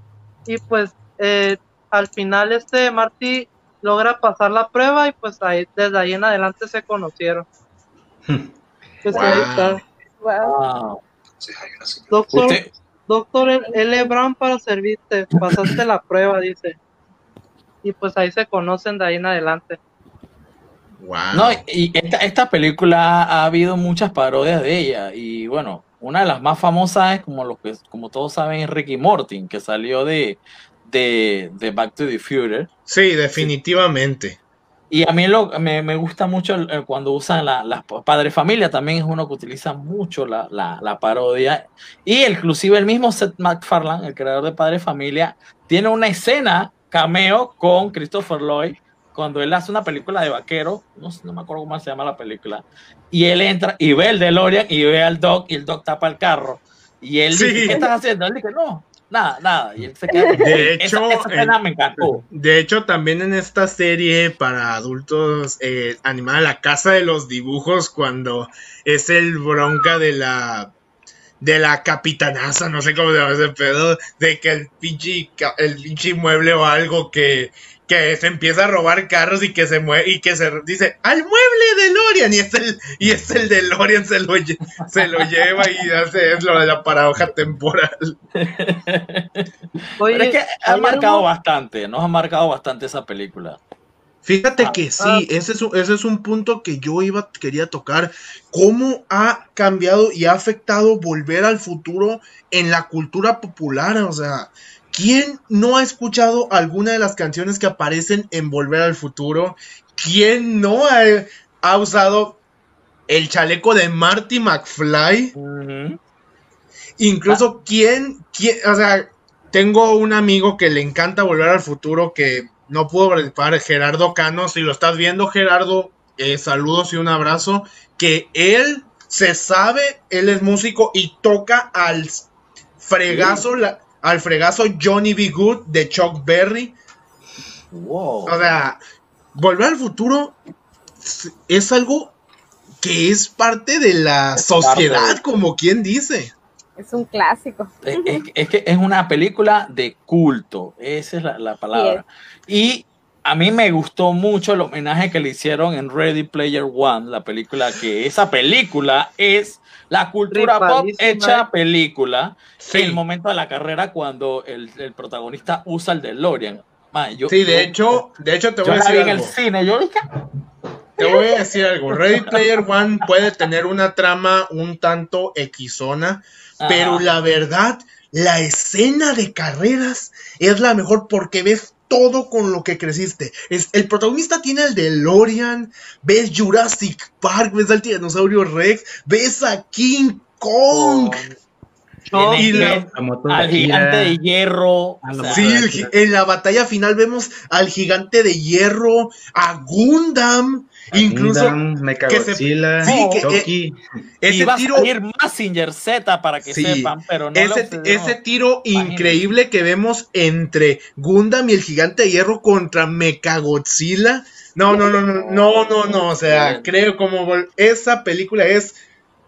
y pues eh, al final este Marty logra pasar la prueba y pues ahí, desde ahí en adelante se conocieron. [laughs] pues ahí está. Doctor, doctor L. Brown para servirte, pasaste la prueba, dice y pues ahí se conocen de ahí en adelante. No, y esta, película ha habido muchas parodias de ella y bueno, una de las más famosas es como lo que como todos saben Ricky Morty, que salió de, de, Back to the Future. Sí, definitivamente. Y a mí lo, me, me gusta mucho cuando usan la, la, Padre Familia, también es uno que utiliza mucho la, la, parodia. Y inclusive el mismo Seth MacFarlane, el creador de Padre Familia, tiene una escena cameo con Christopher Lloyd cuando él hace una película de vaquero, no, no me acuerdo cómo se llama la película, y él entra y ve el DeLorean y ve al Doc y el Doc tapa el carro. Y él dice, ¿qué estás haciendo? Él dice, no, nada, nada. Y él se queda. De hecho, esa escena en- me encantó. De hecho, también en esta serie para adultos eh, animada La Casa de los Dibujos, cuando es el bronca de la de la capitanaza, no sé cómo se llama ese pedo, de que el pinche, el pinche mueble o algo que, que se empieza a robar carros y que se mueve y que se dice al mueble de Lorian y es el y es el de Lorian se lo se lo lleva y hace es lo de la paradoja temporal. Oye, Pero es que ha ¿hay marcado algo? bastante, nos ha marcado bastante esa película. Fíjate Ah, que sí, ah. ese, es un, ese es un punto que yo iba, quería tocar. ¿Cómo ha cambiado y ha afectado volver al futuro en la cultura popular? O sea, ¿quién no ha escuchado alguna de las canciones que aparecen en Volver al Futuro? ¿Quién no ha, ha usado el chaleco de Marty McFly? Incluso, ¿quién, quién, o sea, tengo un amigo que le encanta volver al futuro que no pudo participar, Gerardo Cano. Si lo estás viendo, Gerardo, eh, saludos y un abrazo. Que él se sabe, él es músico y toca al fregazo, la- al fregazo Johnny B. Good de Chuck Berry. Wow. O sea, volver al futuro es algo que es parte de la Es sociedad, parte. como quien dice. Es un clásico. Es, es- es que es una película de culto, esa es la, la palabra. Y a mí me gustó mucho el homenaje que le hicieron en Ready Player One, la película que esa película es la cultura pop hecha película. Sí. El momento de la carrera cuando el, el protagonista usa el DeLorean. Man, yo, Sí, de yo- hecho, de hecho te yo voy a la vi decir en el algo. cine, yo dije, Te voy a decir algo. Ready Player One puede tener una trama un tanto equisona, pero Ajá. la verdad, la escena de carreras es la mejor porque ves todo con lo que creciste. Es, el protagonista tiene el DeLorean, ves Jurassic Park, ves al tiranosaurio Rex, ves a King Kong. Y la- al gigante de hierro. A o la sea, Sí, el en la batalla final vemos al gigante de hierro, a Gundam, incluso Gundam, Mechagodzilla, sí, que- Chucky. ese iba tiro a salir Massinger Z para que Sí. sepan, pero no ese, lo- ese tiro Imagínate. increíble que vemos entre Gundam y el gigante de hierro contra Mechagodzilla. No, no, no, no, no, no, no. O sea, Bien. creo como esa película es.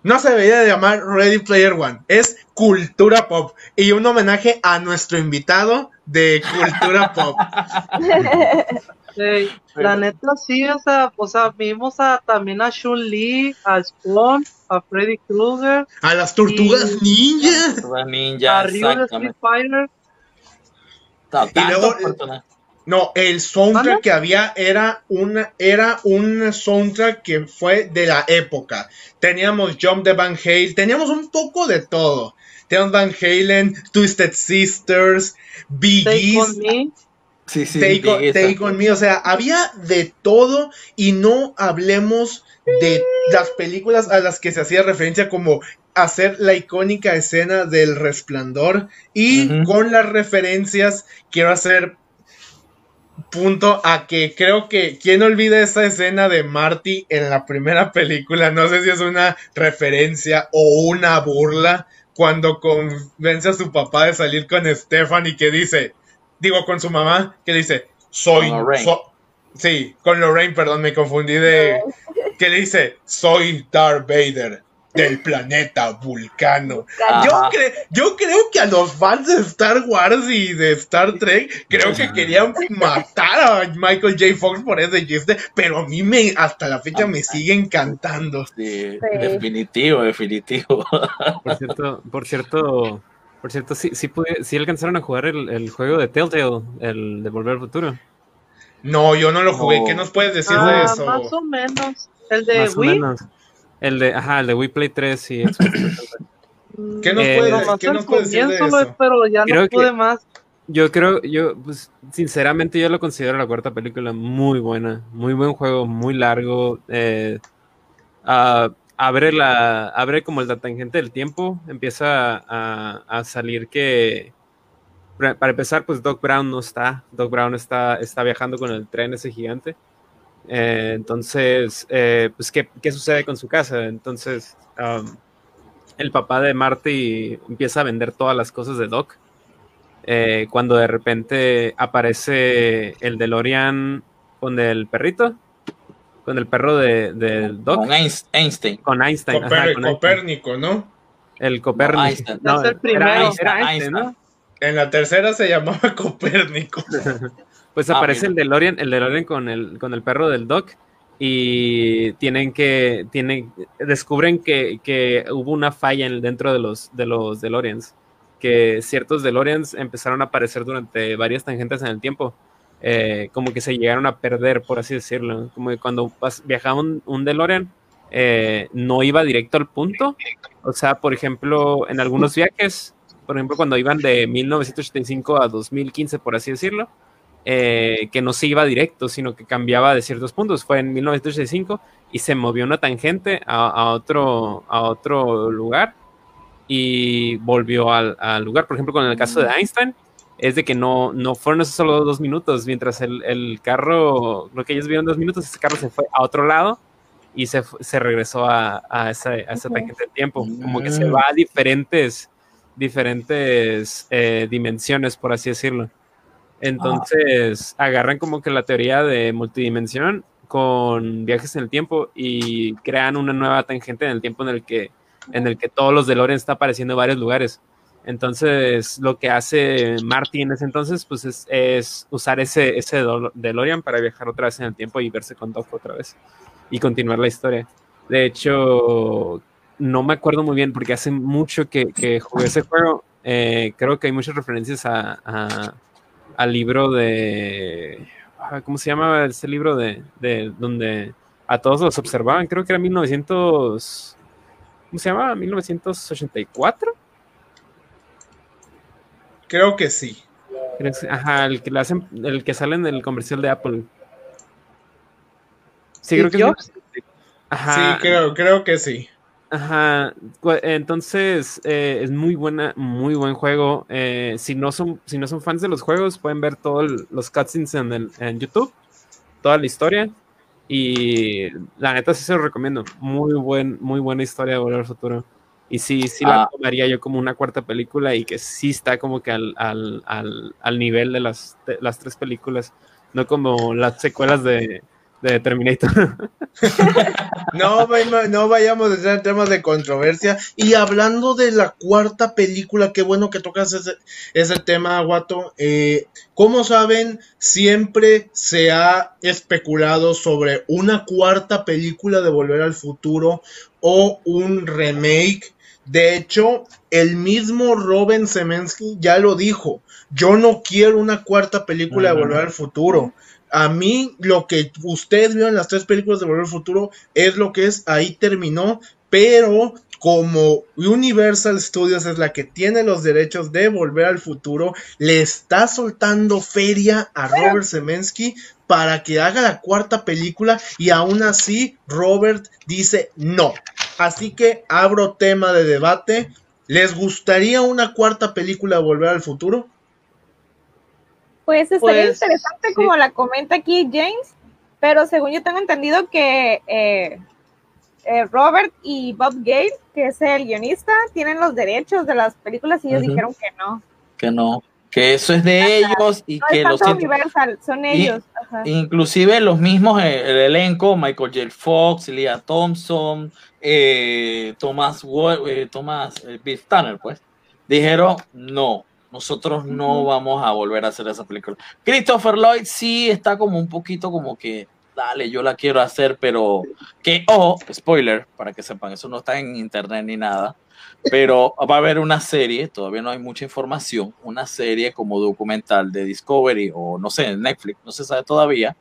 No se debería de llamar Ready Player One. Es cultura pop. Y un homenaje a nuestro invitado de cultura pop. [laughs] Sí, la neta sí, o sea, o sea, vimos a, también a Chun-Li, a Spawn, a Freddy Krueger, A las tortugas Y- ninja. Tortugas Ninja, a Ryu de Street. Fighter. No, Y luego-. No, el soundtrack que había era una era un soundtrack que fue de la época. Teníamos Jump de Van Halen, teníamos un poco de todo. Teníamos Van Halen, Twisted Sisters, on Me. Sí, sí, Take, on, Take. On Me, o sea, había de todo y no hablemos de las películas a las que se hacía referencia como hacer la icónica escena del resplandor y con las referencias quiero hacer punto a que creo que quien olvida esa escena de Marty en la primera película, no sé si es una referencia o una burla cuando convence a su papá de salir con Stephanie que dice, digo con su mamá, que dice, soy, so- sí, con Lorraine, perdón, me confundí de, que le dice, soy Darth Vader del planeta Vulcano. Yo, cre- yo creo que a los fans de Star Wars y de Star Trek, creo que querían matar a Michael J. Fox por ese chiste, pero a mí me, hasta la fecha me sigue encantando. Sí, Sí. definitivo, definitivo. Por cierto, por cierto, por cierto, sí, sí, pude- sí alcanzaron a jugar el, el juego de Telltale, el de Volver al Futuro. No, yo no lo jugué. No. ¿Qué nos puedes decir de Ah, eso? más o menos. El de Más o menos. El de, ajá, el de Wii Play 3 y Xbox 360. ¿Qué nos Eh, puedes, nomás ¿qué nos puedes decir de eso? Pero ya Creo no que- pude más. Yo creo, yo, pues, sinceramente, yo lo considero la cuarta película muy buena, muy buen juego, muy largo. Eh, ah, abre la, abre como la tangente del tiempo, empieza a, a salir que, para empezar, pues Doc Brown no está, Doc Brown está, está viajando con el tren ese gigante. Eh, entonces, eh, pues, ¿qué, ¿qué sucede con su casa? Entonces, um, el papá de Marty empieza a vender todas las cosas de Doc eh, cuando de repente aparece el DeLorean con el perrito, con el perro de, del Doc, Con Einst- Einstein. con Einstein. ajá. Copérnico, ¿no? El Copérnico. No, Es el era primero. Einstein, era Einstein. Einstein, ¿no? En la tercera se llamaba [laughs] Copérnico. [laughs] Pues Ah, aparece mira. el DeLorean, el DeLorean con el, con el perro del Doc y tienen que, tienen, descubren que, que hubo una falla en- dentro de los, de los DeLoreans, que ciertos DeLoreans empezaron a aparecer durante varias tangentes en el tiempo, eh, como que se llegaron a perder, por así decirlo, como que cuando viajaba un, un DeLorean eh, no iba directo al punto, o sea, por ejemplo, en algunos viajes, por ejemplo, cuando iban de 1985 a 2015, por así decirlo, eh, que no se iba directo, sino que cambiaba de ciertos puntos. Fue en 1985 y se movió una tangente a, a otro, a otro lugar y volvió al, al lugar. Por ejemplo, con el caso de Einstein, es de que no, no fueron esos solo dos minutos, mientras el, el carro, lo que ellos vieron dos minutos, ese carro se fue a otro lado y se, se regresó a, a esa, a esa tangente del tiempo. Como que se Mm. va a diferentes, diferentes eh, dimensiones, por así decirlo. Entonces agarran como que la teoría de multidimensión con viajes en el tiempo y crean una nueva tangente en el tiempo en el que, en el que todos los DeLorean está apareciendo en varios lugares. Entonces, lo que hace Marty en ese entonces, pues es, es usar ese, ese DeLorean para viajar otra vez en el tiempo y verse con Doc otra vez y continuar la historia. De hecho, no me acuerdo muy bien porque hace mucho que, que jugué ese juego. Eh, creo que hay muchas referencias a, a- al libro de. ah, ¿Cómo se llama ese libro de, de donde a todos los observaban? Creo que era 1900. ¿Cómo se llama? 1984. Creo que sí. Ajá, el que le hacen, el que sale en el comercial de Apple. Sí, creo que Jobs? 1984. Ajá, Sí, creo, creo que sí. Ajá, entonces eh, es muy buena, muy buen juego. Eh, si no son, si no son fans de los juegos, pueden ver todos los cutscenes en, el- en YouTube, toda la historia. Y la neta sí se lo recomiendo. Muy buen, muy buena historia de Volver al Futuro. Y sí, sí la Ah. tomaría yo como una cuarta película y que sí está como que al, al, al, al nivel de las, de las tres películas, no como las secuelas de, de Terminator. [laughs] No, no vayamos a entrar en temas de controversia. Y hablando de la cuarta película, qué bueno que tocas ese, ese tema, Guato. Eh, como saben, siempre se ha especulado sobre una cuarta película de Volver al Futuro o un remake. De hecho, el mismo Robin Semensky ya lo dijo. Yo no quiero una cuarta película de. Volver al Futuro. A mí lo que ustedes vieron en las tres películas de Volver al Futuro es lo que es, ahí terminó, pero como Universal Studios es la que tiene los derechos de Volver al Futuro, le está soltando feria a Robert Semensky para que haga la cuarta película y aún así Robert dice no. Así que abro tema de debate. ¿Les gustaría una cuarta película de Volver al Futuro? Pues estaría Pues, interesante sí. como la comenta aquí James, pero según yo tengo entendido que eh, eh, Robert y Bob Gale, que es el guionista, tienen los derechos de las películas y ellos dijeron que no. Que no. Que eso es de ellos y No que es lo tanto siento. Universal, son ellos. Ajá. Inclusive los mismos, eh, el elenco, Michael J. Fox, Leah Thompson, eh, Thomas, eh, Thomas eh, Biff Tanner, pues, dijeron, no, nosotros no vamos a volver a hacer esa película. Christopher Lloyd sí está como un poquito como que, dale, yo la quiero hacer, pero que, ojo, spoiler, para que sepan, eso no está en internet ni nada, pero va a haber una serie, todavía no hay mucha información, una serie como documental de Discovery o no sé, en Netflix, no se sabe todavía,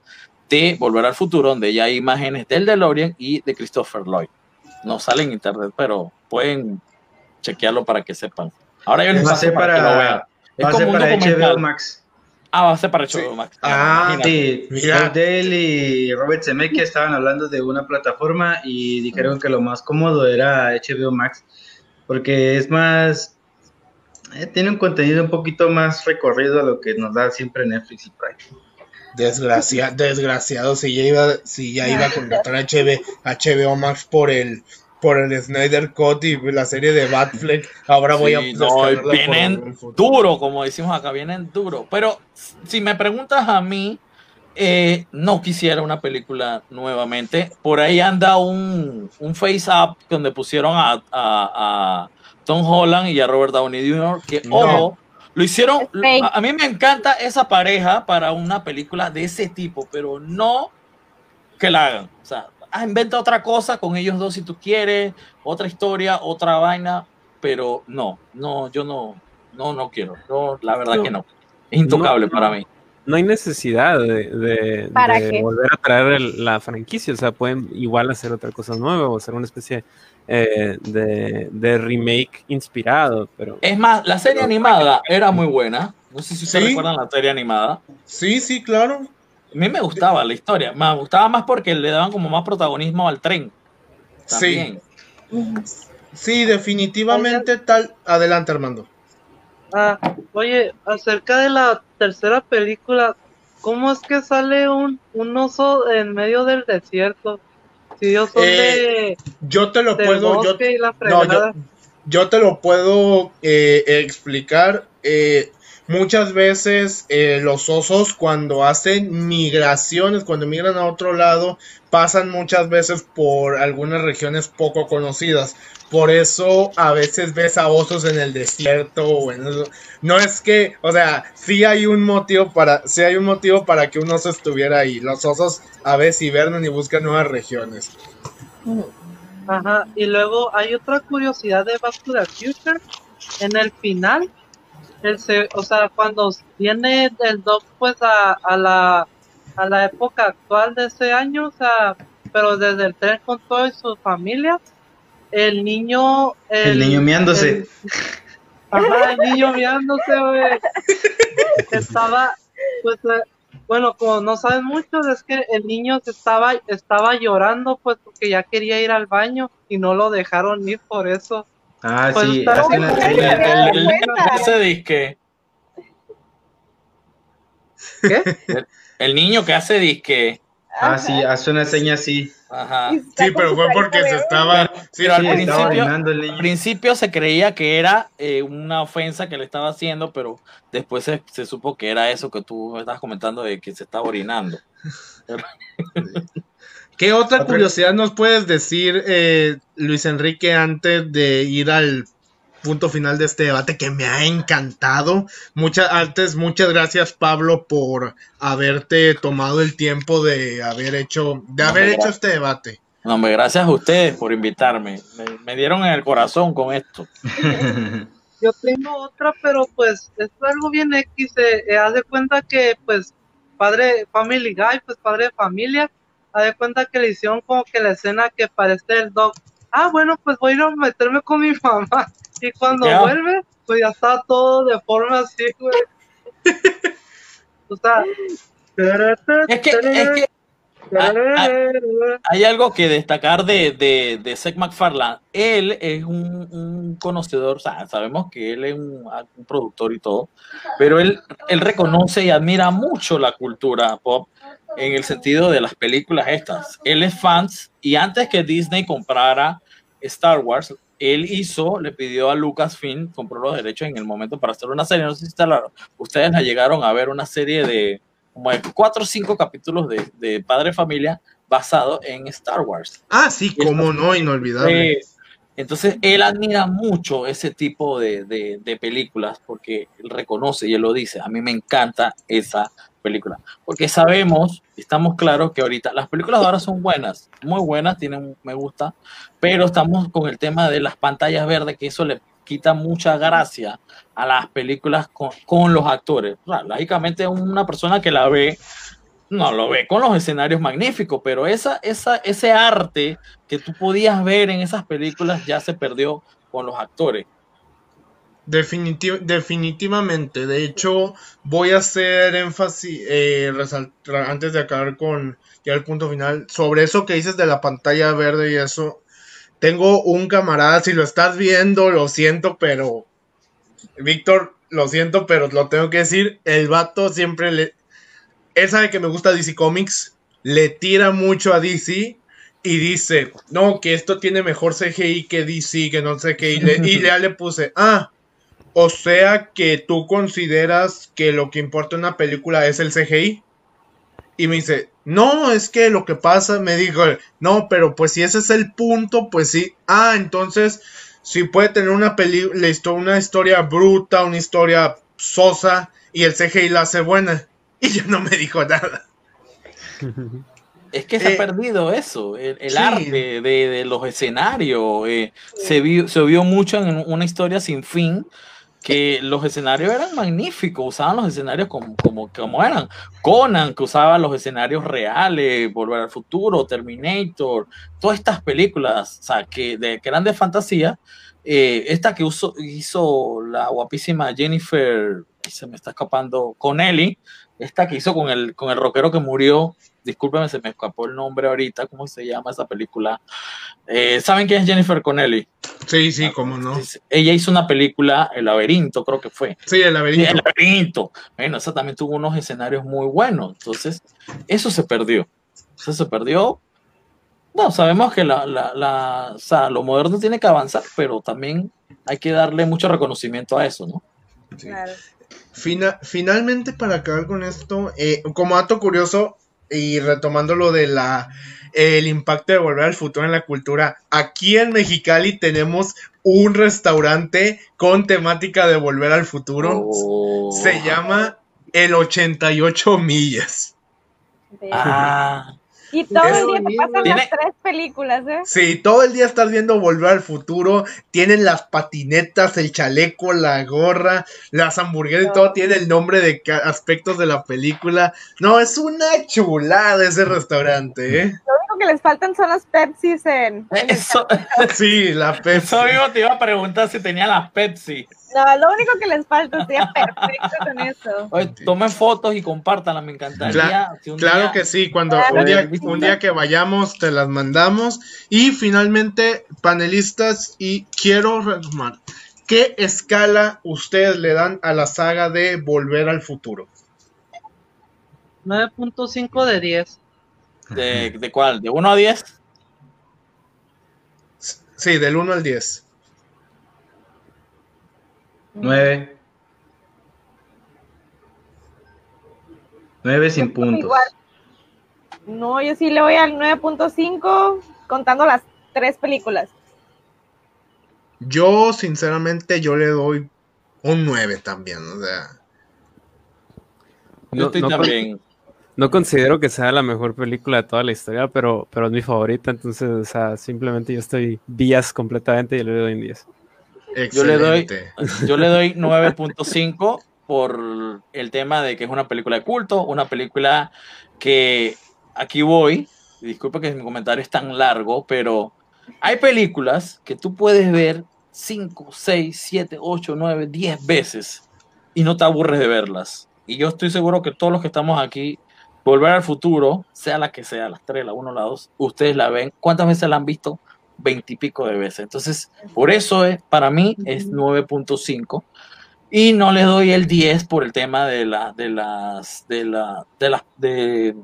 de Volver al Futuro, donde ya hay imágenes del DeLorean y de Christopher Lloyd. No sale en internet, pero pueden chequearlo para que sepan. Ahora yo les Va a ser para, que lo vean. Es va a ser como un para documental. HBO Max. Ah, va a ser para Sí. HBO Max. Ah, Imagínate. Sí, Mira. Dale y Robert Zemeckis estaban hablando de una plataforma y dijeron que lo más cómodo era HBO Max porque es más eh, tiene un contenido un poquito más recorrido a lo que nos da siempre Netflix y Prime. Desgracia- desgraciado, si ya iba, si ya iba a contratar a HB HBO Max por el por el Snyder Cut y la serie de Batfleck. Ahora voy a no, vienen duro, como decimos acá, vienen duro. Pero si me preguntas a mí, eh, no quisiera una película nuevamente. Por ahí anda un, un face up donde pusieron a, a- a Tom Holland y a Robert Downey Jr. Que, No. ojo, lo hicieron. A, a mí me encanta esa pareja para una película de ese tipo, pero no que la hagan. O sea, ah, inventa otra cosa con ellos dos si tú quieres, otra historia, otra vaina, pero no, no, yo no, no, no quiero. No, la verdad No. que no. Es intocable No, para mí. No hay necesidad de, de- ¿Para de qué? volver a traer el- la franquicia. O sea, pueden igual hacer otra cosa nueva o hacer una especie eh, de, de remake inspirado. Pero Es más, la serie animada era muy buena. No sé si ustedes Sí. recuerdan la serie animada. Sí, sí, claro. A mí me gustaba la historia. Me gustaba más porque le daban como más protagonismo al tren. Sí. Sí, definitivamente tal. Adelante, Armando. Ah, oye, acerca de la tercera película, ¿cómo es que sale un, un oso en medio del desierto? Si ellos son Eh, Yo te lo de, puedo. Yo, no, yo, yo te lo puedo eh, explicar. Eh, muchas veces eh, los osos cuando hacen migraciones, cuando migran a otro lado, pasan muchas veces por algunas regiones poco conocidas. Por eso a veces ves a osos en el desierto o. No es que, o sea, sí hay un motivo para, sí hay un motivo para que un oso estuviera ahí. Los osos a veces hibernan y buscan nuevas regiones. Ajá, y luego hay otra curiosidad de Back to the Future. En el final, el se- o sea, cuando viene el Doc pues a, a la a la época actual de ese año, o sea, pero desde el tren con toda su familia, el niño... El niño miándose. el- ajá, el niño miándose, güey. [laughs] Estaba, pues, eh, bueno, como no saben mucho, es que el niño se estaba, estaba llorando, pues, porque ya quería ir al baño y no lo dejaron ir por eso. Ah, Pues sí, está hace bien. una Sí, seña. me he dado El, ese disque. ¿Qué? El, el niño que hace disque. Ah, sí, hace una seña así. Ajá. Sí, pero fue porque se estaba. Sí, pero al Sí, principio- orinando el Al niño. principio se creía que era eh, una ofensa que le estaba haciendo, pero después se, se supo que era eso que tú me estabas comentando de que se estaba orinando. [laughs] ¿Qué otra Otra- curiosidad nos puedes decir, eh, Luis Enrique, antes de ir al punto final de este debate que me ha encantado? Muchas antes, muchas gracias, Pablo, por haberte tomado el tiempo de haber hecho, de haber hecho este debate. No, hombre, gracias a ustedes por invitarme. Me, me dieron en el corazón con esto. [laughs] Yo tengo otra, pero pues es algo bien X. Eh, eh, haz de cuenta que, pues, padre, Family Guy, pues padre de familia, haz de cuenta que le hicieron como que la escena que parece el dog. Ah, bueno, pues voy a ir a meterme con mi [laughs] mamá. Y cuando Ya. vuelve, pues ya está todo de forma así, güey. [laughs] o sea. Es que, es que [laughs] hay algo que destacar de, de, de Seth MacFarlane. Él es un, un conocedor, o sea, sabemos que él es un, un productor y todo, pero él, él reconoce y admira mucho la cultura pop en el sentido de las películas estas. Él es fans y antes que Disney comprara Star Wars, él hizo, le pidió a Lucasfilm, compró los derechos en el momento para hacer una serie. No sé si está la- ustedes la llegaron a ver, una serie de como de cuatro o cinco capítulos de, de Padre Familia basado en Star Wars. Ah, sí, cómo no, inolvidable. Eh, entonces, él admira mucho ese tipo de, de- de películas porque él reconoce y él lo dice. A mí me encanta esa película. Porque sabemos, estamos claros que ahorita las películas de ahora son buenas, muy buenas, tienen, me gusta, pero estamos con el tema de las pantallas verdes, que eso le quita mucha gracia a las películas con, con los actores. Lógicamente, una persona que la ve no lo ve con los escenarios magníficos, pero esa, esa, ese arte que tú podías ver en esas películas ya se perdió con los actores. Definitiv- definitivamente. De hecho, voy a hacer énfasis, eh, resaltar, antes de acabar con ya el punto final, sobre eso que dices de la pantalla verde y eso. Tengo un camarada, si lo estás viendo, lo siento, pero Víctor, lo siento, pero lo tengo que decir. El vato siempre le. Él sabe que me gusta DC Comics, le tira mucho a DC y dice, no, que esto tiene mejor CGI que DC, que no sé qué, y, le, y ya le puse, ah, o sea que tú consideras que lo que importa en una película es el CGI. Y me dice, no, es que lo que pasa, me dijo, no, pero pues si ese es el punto, pues sí. Ah, entonces, si puede tener una película, una historia bruta, una historia sosa, y el CGI la hace buena. [laughs] Y ya no me dijo nada. Es que se Eh, ha perdido eso, el, el sí. arte de, de los escenarios. eh, se, vio, se vio mucho en una historia sin fin, que los escenarios eran magníficos, usaban los escenarios como, como, eran. Conan, que usaba los escenarios reales, Volver al Futuro, Terminator, todas estas películas que, de, que eran de fantasía. eh, esta que uso- hizo la guapísima Jennifer, se me está escapando, Connelly, esta que hizo con el, con el rockero que murió, discúlpeme, se me escapó el nombre ahorita, ¿cómo se llama esa película? Eh, ¿Saben quién es Jennifer Connelly? Sí, sí, cómo no. Ella hizo una película, El laberinto, creo que fue. Sí, el Sí, laberinto. El laberinto. Bueno, esa también tuvo unos escenarios muy buenos. Entonces, eso se perdió. Eso se perdió. No, sabemos que la, la, la- o sea, lo moderno tiene que avanzar, pero también hay que darle mucho reconocimiento a eso, ¿no? Claro. Fina- finalmente, para acabar con esto, eh, como dato curioso, y retomando lo de la el impacto de volver al futuro en la cultura, aquí en Mexicali tenemos un restaurante con temática de volver al futuro. Oh. Se llama El 88 millas. Ah, y todo el día te pasan Tiene- las tres películas, ¿eh? Sí, todo el día estás viendo Volver al Futuro. Tienen las patinetas, el chaleco, la gorra, las hamburguesas y todo tiene el nombre de aspectos de la película. No, es una chulada ese restaurante, ¿eh? Lo único que les faltan son las Pepsis en... eso, [laughs] Sí, la Pepsi. eso mismo te iba a preguntar si tenía las Pepsi. No, lo único que les falta sería perfecto con eso. Oye, tomen fotos y compártanlas, me encantaría. Cla- si un Claro día- que sí, cuando Claro un día, un día que vayamos te las mandamos. Y finalmente, panelistas, y quiero retomar, ¿qué escala ustedes le dan a la saga de Volver al Futuro? 9.5 de 10. ¿De, ¿De cuál? ¿De 1 a 10? Sí, del 1 al 10. Nueve. Nueve sin puntos. Igual. No, yo sí le voy al 9.5 contando las tres películas. Yo, sinceramente, yo le doy un 9 también, o sea. Yo No- estoy no con- también. No considero que sea la mejor película de toda la historia, pero, pero es mi favorita, entonces, o sea, simplemente yo estoy días completamente y le doy un 10. Yo le doy-. Yo le doy 9.5 por el tema de que es una película de culto, una película que aquí voy. y Disculpe que mi comentario es tan largo, pero hay películas que tú puedes ver 5, 6, 7, 8, 9, 10 veces y no te aburres de verlas. Y yo estoy seguro que todos los que estamos aquí, Volver al Futuro, sea la que sea, las 3, la 1, la 2, ustedes la ven. ¿Cuántas veces la han visto? Veintipico de veces. Entonces, por eso es, para mí es 9.5. Y no le doy el 10 por el tema de la, de las, de la, de las, de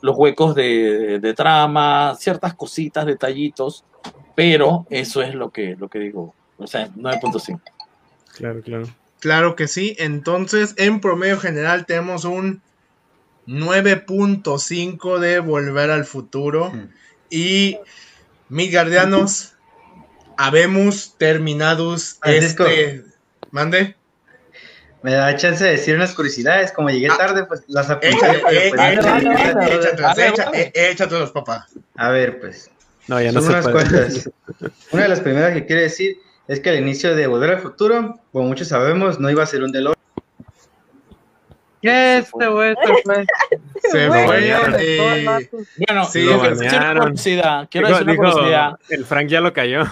los huecos de, de trama, ciertas cositas, detallitos, pero eso es lo que, lo que digo. O sea, 9.5. Claro, claro. Claro que sí. Entonces, en promedio general tenemos un 9.5 de Volver al Futuro. Mm. Y mis guardianos, habemos terminados Francisco. este. Mande. Me da chance de decir unas curiosidades. Como llegué Ah. tarde, pues las apunté. Échatelos, papá. A ver, pues. No, ya no Son se unas puede. cuantas. [laughs] Una de las primeras que quiere decir es que al inicio de Volver al Futuro, como muchos sabemos, no iba a ser un DeLorean. Este güey se fue. Se Bueno, fue. ya, eh, Bueno, Sí, lo quiero decir una curiosidad. Quiero Dijo- decir una curiosidad. el Frank ya lo cayó.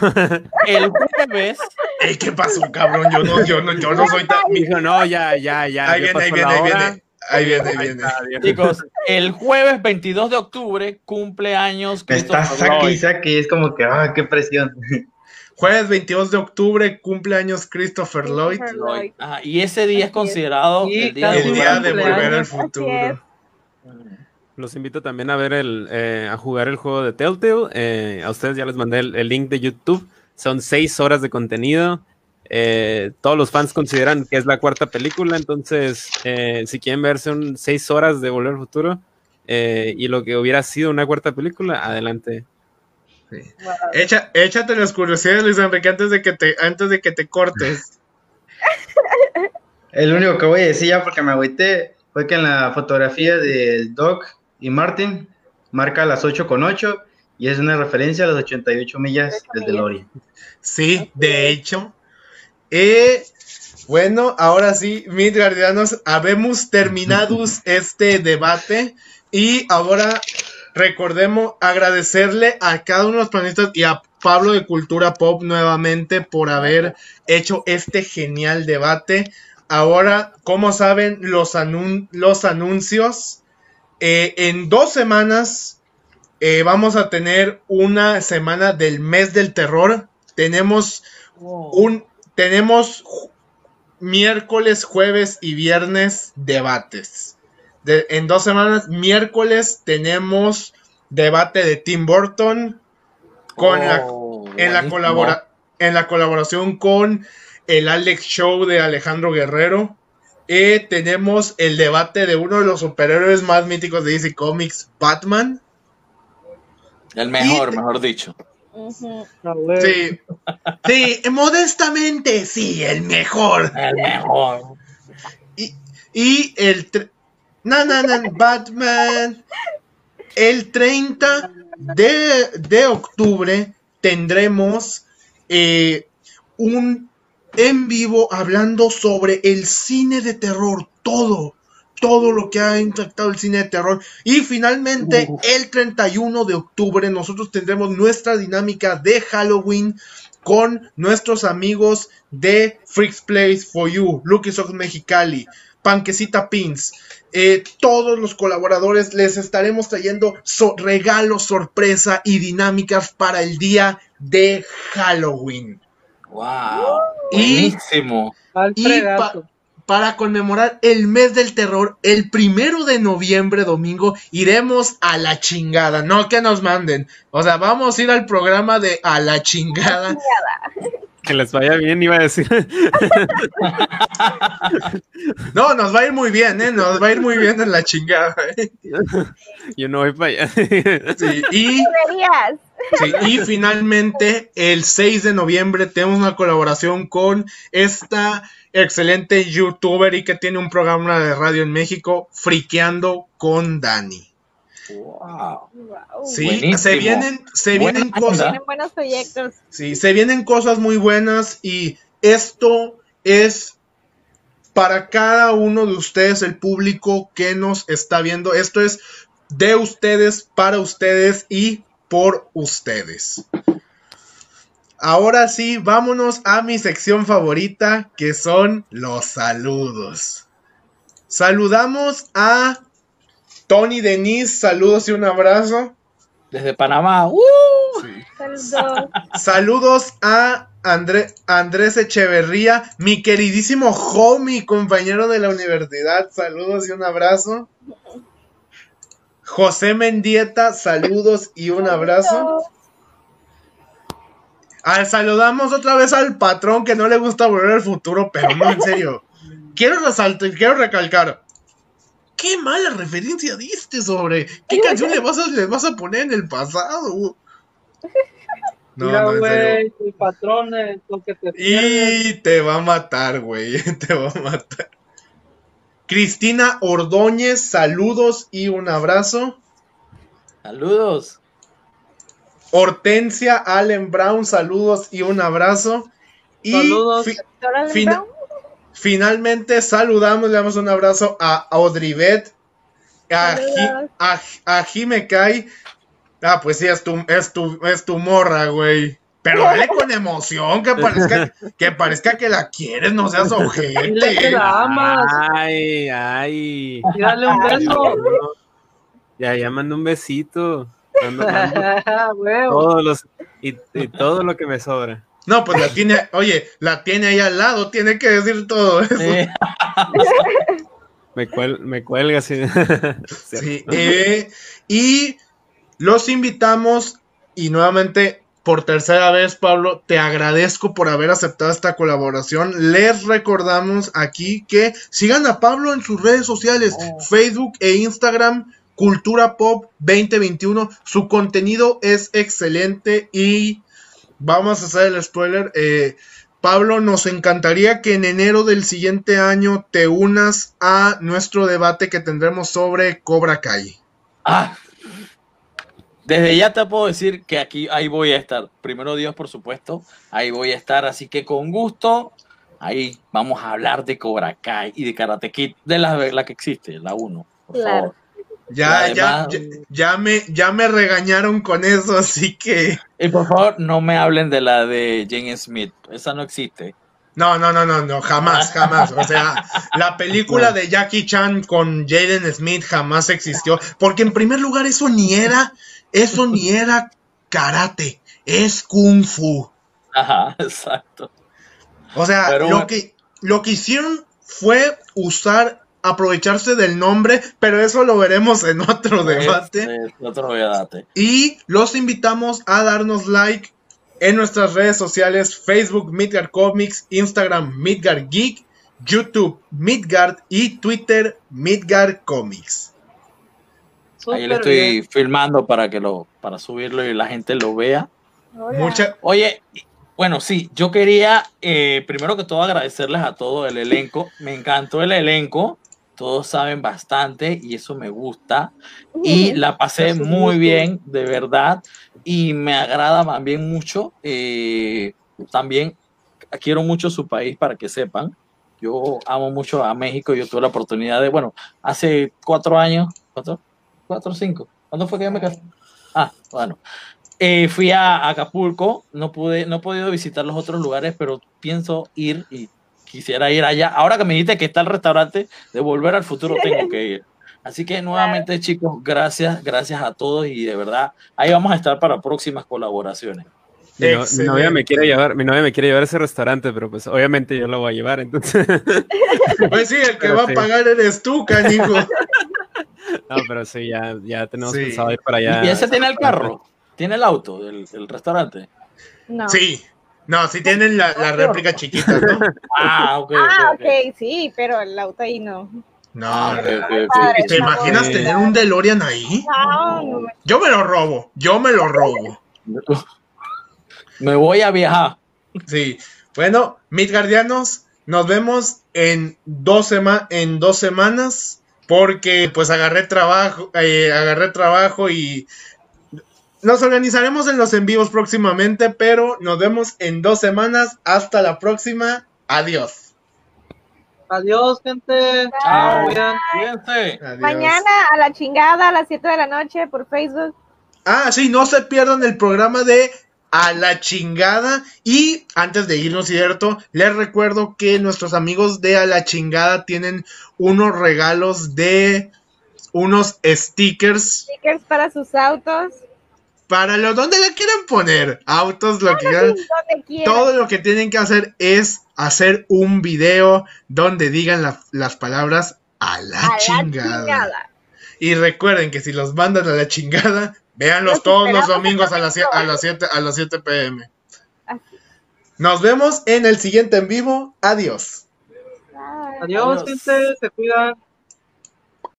El jueves, [laughs] ey, ¿Qué pasó, cabrón? Yo no, yo no, yo no soy tan. [laughs] Dijo, no, ya, ya, ya. Ahí viene, ahí viene, ahí viene. Ahí viene, ahí viene. chicos, el jueves 22 de octubre cumple años está y Lloyd. saque. Es como que, ah, qué presión. [laughs] Jueves 22 de octubre, cumpleaños Christopher Lloyd. Christopher Lloyd. Lloyd. Ajá, y ese día es Así es. considerado Sí, el día El de día de volver al Así es. futuro. Los invito también a ver el, eh, a jugar el juego de Telltale. Eh, a ustedes ya les mandé el, el link de YouTube. Son seis horas de contenido. Eh, todos los fans consideran que es la cuarta película, entonces eh, si quieren verse un seis horas de Volver al Futuro eh, y lo que hubiera sido una cuarta película, adelante. Echa, échate las curiosidades, Luis Enrique, antes de que te, antes de que te cortes. [laughs] El único que voy a decir ya porque me agüité fue que en la fotografía del Doc y Martin marca las 8 con 8 y es una referencia a las 88 millas del DeLorean. Sí, de hecho. Eh, bueno, ahora sí, mis guardianos, habemos terminado [laughs] este debate y ahora recordemos agradecerle a cada uno de los panelistas y a Pablo de Cultura Pop nuevamente por haber hecho este genial debate. Ahora, como saben, los, anun los anuncios. Eh, en dos semanas eh, vamos a tener una semana del mes del terror. Tenemos un tenemos miércoles, jueves y viernes debates. De, en dos semanas, miércoles tenemos debate de Tim Burton con Oh, la, en, la colabora, en la colaboración con el Alex Show de Alejandro Guerrero. Eh, tenemos el debate de uno de los superhéroes más míticos de DC Comics, Batman. El mejor, Y- mejor dicho. Sí, sí, modestamente, sí, el mejor. El mejor. Y, y el... No, no, no, Batman. El 30 de, de octubre tendremos eh, un en vivo hablando sobre el cine de terror, todo, todo lo que ha impactado el cine de terror. Y finalmente, el 31 de octubre, nosotros tendremos nuestra dinámica de Halloween con nuestros amigos de Freaks Place for You, Lucky Socks Mexicali, Panquecita Pins. Eh, todos los colaboradores les estaremos trayendo so- regalos, sorpresa y dinámicas para el día de Halloween. Wow. Y- Buenísimo. Y pa- para conmemorar el mes del terror, el primero de noviembre, domingo, iremos a la chingada. No que nos manden. O sea, vamos a ir al programa de a la chingada. [laughs] Que les vaya bien, iba a decir. [laughs] No, nos va a ir muy bien, ¿eh? Nos va a ir muy bien en la chingada. ¿eh? Yo no voy para allá. Sí, y, sí, y finalmente, el 6 de noviembre, tenemos una colaboración con esta excelente youtuber y que tiene un programa de radio en México, Friqueando con Dani. Wow. Wow. Sí, Buenísimo. se vienen, se Buena vienen cosas. Tienen buenos proyectos. Sí, se vienen cosas muy buenas y esto es para cada uno de ustedes, el público que nos está viendo. Esto es de ustedes, para ustedes y por ustedes. Ahora sí, vámonos a mi sección favorita, que son los saludos. Saludamos a Tony Denise, saludos y un abrazo. Desde Panamá. ¡uh! Saludos. Saludos a André- Andrés Echeverría, mi queridísimo homie, compañero de la universidad. Saludos y un abrazo. José Mendieta, saludos y un abrazo. Ah, saludamos otra vez al patrón que no le gusta volver al futuro, pero no, en serio. Quiero resaltar, quiero recalcar. Qué mala referencia diste sobre qué canción le vas a, le vas a poner en el pasado. [laughs] No, Mira, no, en serio. güey, patrones, lo que te pierdes. Y te va a matar, güey. [laughs] Te va a matar. Cristina Ordóñez, saludos y un abrazo. Saludos. Hortensia Allen Brown, saludos y un abrazo. Y Saludos. fi- Brown. Finalmente saludamos, le damos un abrazo a Audribet, a, a, a Jime Kai. Ah, pues sí, es tu, es tu, es tu morra, güey. Pero dale [laughs] con emoción, que parezca, que parezca que la quieres, no seas Dile que ojete. la amas. Ay, ay. Y dale un beso. Ya, ya mando un besito. Mando- mando [laughs] Huevo. todos los, y, y todo lo que me sobra. No, pues la tiene, oye, la tiene ahí al lado, tiene que decir todo eso. Eh, [laughs] Me Me, cuel, me cuelga, sí. [laughs] Sí, eh, y los invitamos y nuevamente por tercera vez, Pablo, te agradezco por haber aceptado esta colaboración. Les recordamos aquí que sigan a Pablo en sus redes sociales, Facebook e Instagram, Cultura Pop 2021. Su contenido es excelente y vamos a hacer el spoiler. eh, Pablo, nos encantaría que en enero del siguiente año te unas a nuestro debate que tendremos sobre Cobra Kai. Ah, desde ya te puedo decir que aquí ahí voy a estar. Primero Dios, por supuesto, ahí voy a estar. Así que con gusto, ahí vamos a hablar de Cobra Kai y de Karate Kid, de la, la que existe, la 1. Por Claro. favor. Ya, ya, ya, ya me, ya me regañaron con eso, [laughs] así que. Y por favor, no me hablen de la de Jane Smith. Esa no existe. No, no, no, no, no, jamás, jamás. O sea, la película de Jackie Chan con Jaden Smith jamás existió. Porque en primer lugar, eso ni era, eso ni era karate, es kung fu. Ajá, [laughs] exacto. O sea, Pero lo que, lo que hicieron fue usar, aprovecharse del nombre, pero eso lo veremos en otro debate. Es- es otro debate. Y los invitamos a darnos like en nuestras redes sociales, Facebook Midgard Comics, Instagram Midgard Geek, YouTube Midgard y Twitter Midgard Comics. Ahí le Súper estoy bien. filmando para que lo, para subirlo y la gente lo vea. Hola. Mucha, Oye, bueno, sí, yo quería eh, primero que todo agradecerles a todo el elenco. Me encantó el elenco. Todos saben bastante y eso me gusta. Y la pasé muy bien, de verdad. Y me agrada también mucho. eh, también quiero mucho su país para que sepan. Yo amo mucho a México. Yo tuve la oportunidad de, bueno, hace cuatro años, cuatro, cuatro cinco. ¿Cuándo fue que yo me casé? Ah, bueno. Eh, fui a Acapulco, no pude, no he podido visitar los otros lugares, pero pienso ir y quisiera ir allá. Ahora que me dijiste que está el restaurante de Volver al Futuro, tengo que ir. Así que nuevamente, chicos, gracias, gracias a todos y de verdad, ahí vamos a estar para próximas colaboraciones. Mi, no- mi novia me quiere llevar, mi novia me quiere llevar a ese restaurante, pero pues obviamente yo lo voy a llevar, entonces. [laughs] pues sí, el que Pero va sí. a pagar eres tú, canijo. No, pero sí, ya, ya tenemos Sí. pensado ir para allá. ¿Y ese tiene el carro? ¿Tiene el auto del, del restaurante? No. Sí. No, sí tienen la, la réplica chiquita, ¿no? [laughs] Ah, ok. Ah, ok, sí, pero el auto ahí no. No, Ah. Padre, ¿Te imaginas tener un DeLorean ahí? No, no, Yo me lo robo, yo me lo robo. Me voy a viajar. Sí. Bueno, Midgardianos, nos vemos en dos, sema- en dos semanas porque pues agarré trabajo, eh, agarré trabajo y nos organizaremos en los en vivos próximamente, pero nos vemos en dos semanas. Hasta la próxima. Adiós. Adiós, gente. Chao. Mañana a la chingada a las 7 de la noche por Facebook. Ah, sí, no se pierdan el programa de A la chingada. Y antes de irnos, cierto, les recuerdo que nuestros amigos de A la chingada tienen unos regalos de unos stickers Stickers para sus autos. Para los donde le quieren poner. Autos, lo que quieran. Todo lo que tienen que hacer es hacer un video donde digan la- las palabras a la, a la chingada. Y recuerden que si los mandan a la chingada, véanlos Los todos los domingos a las, a las 7 a las 7 pm. Así. Nos vemos en el siguiente en vivo. Adiós. Adiós, Adiós. gente. Se cuidan.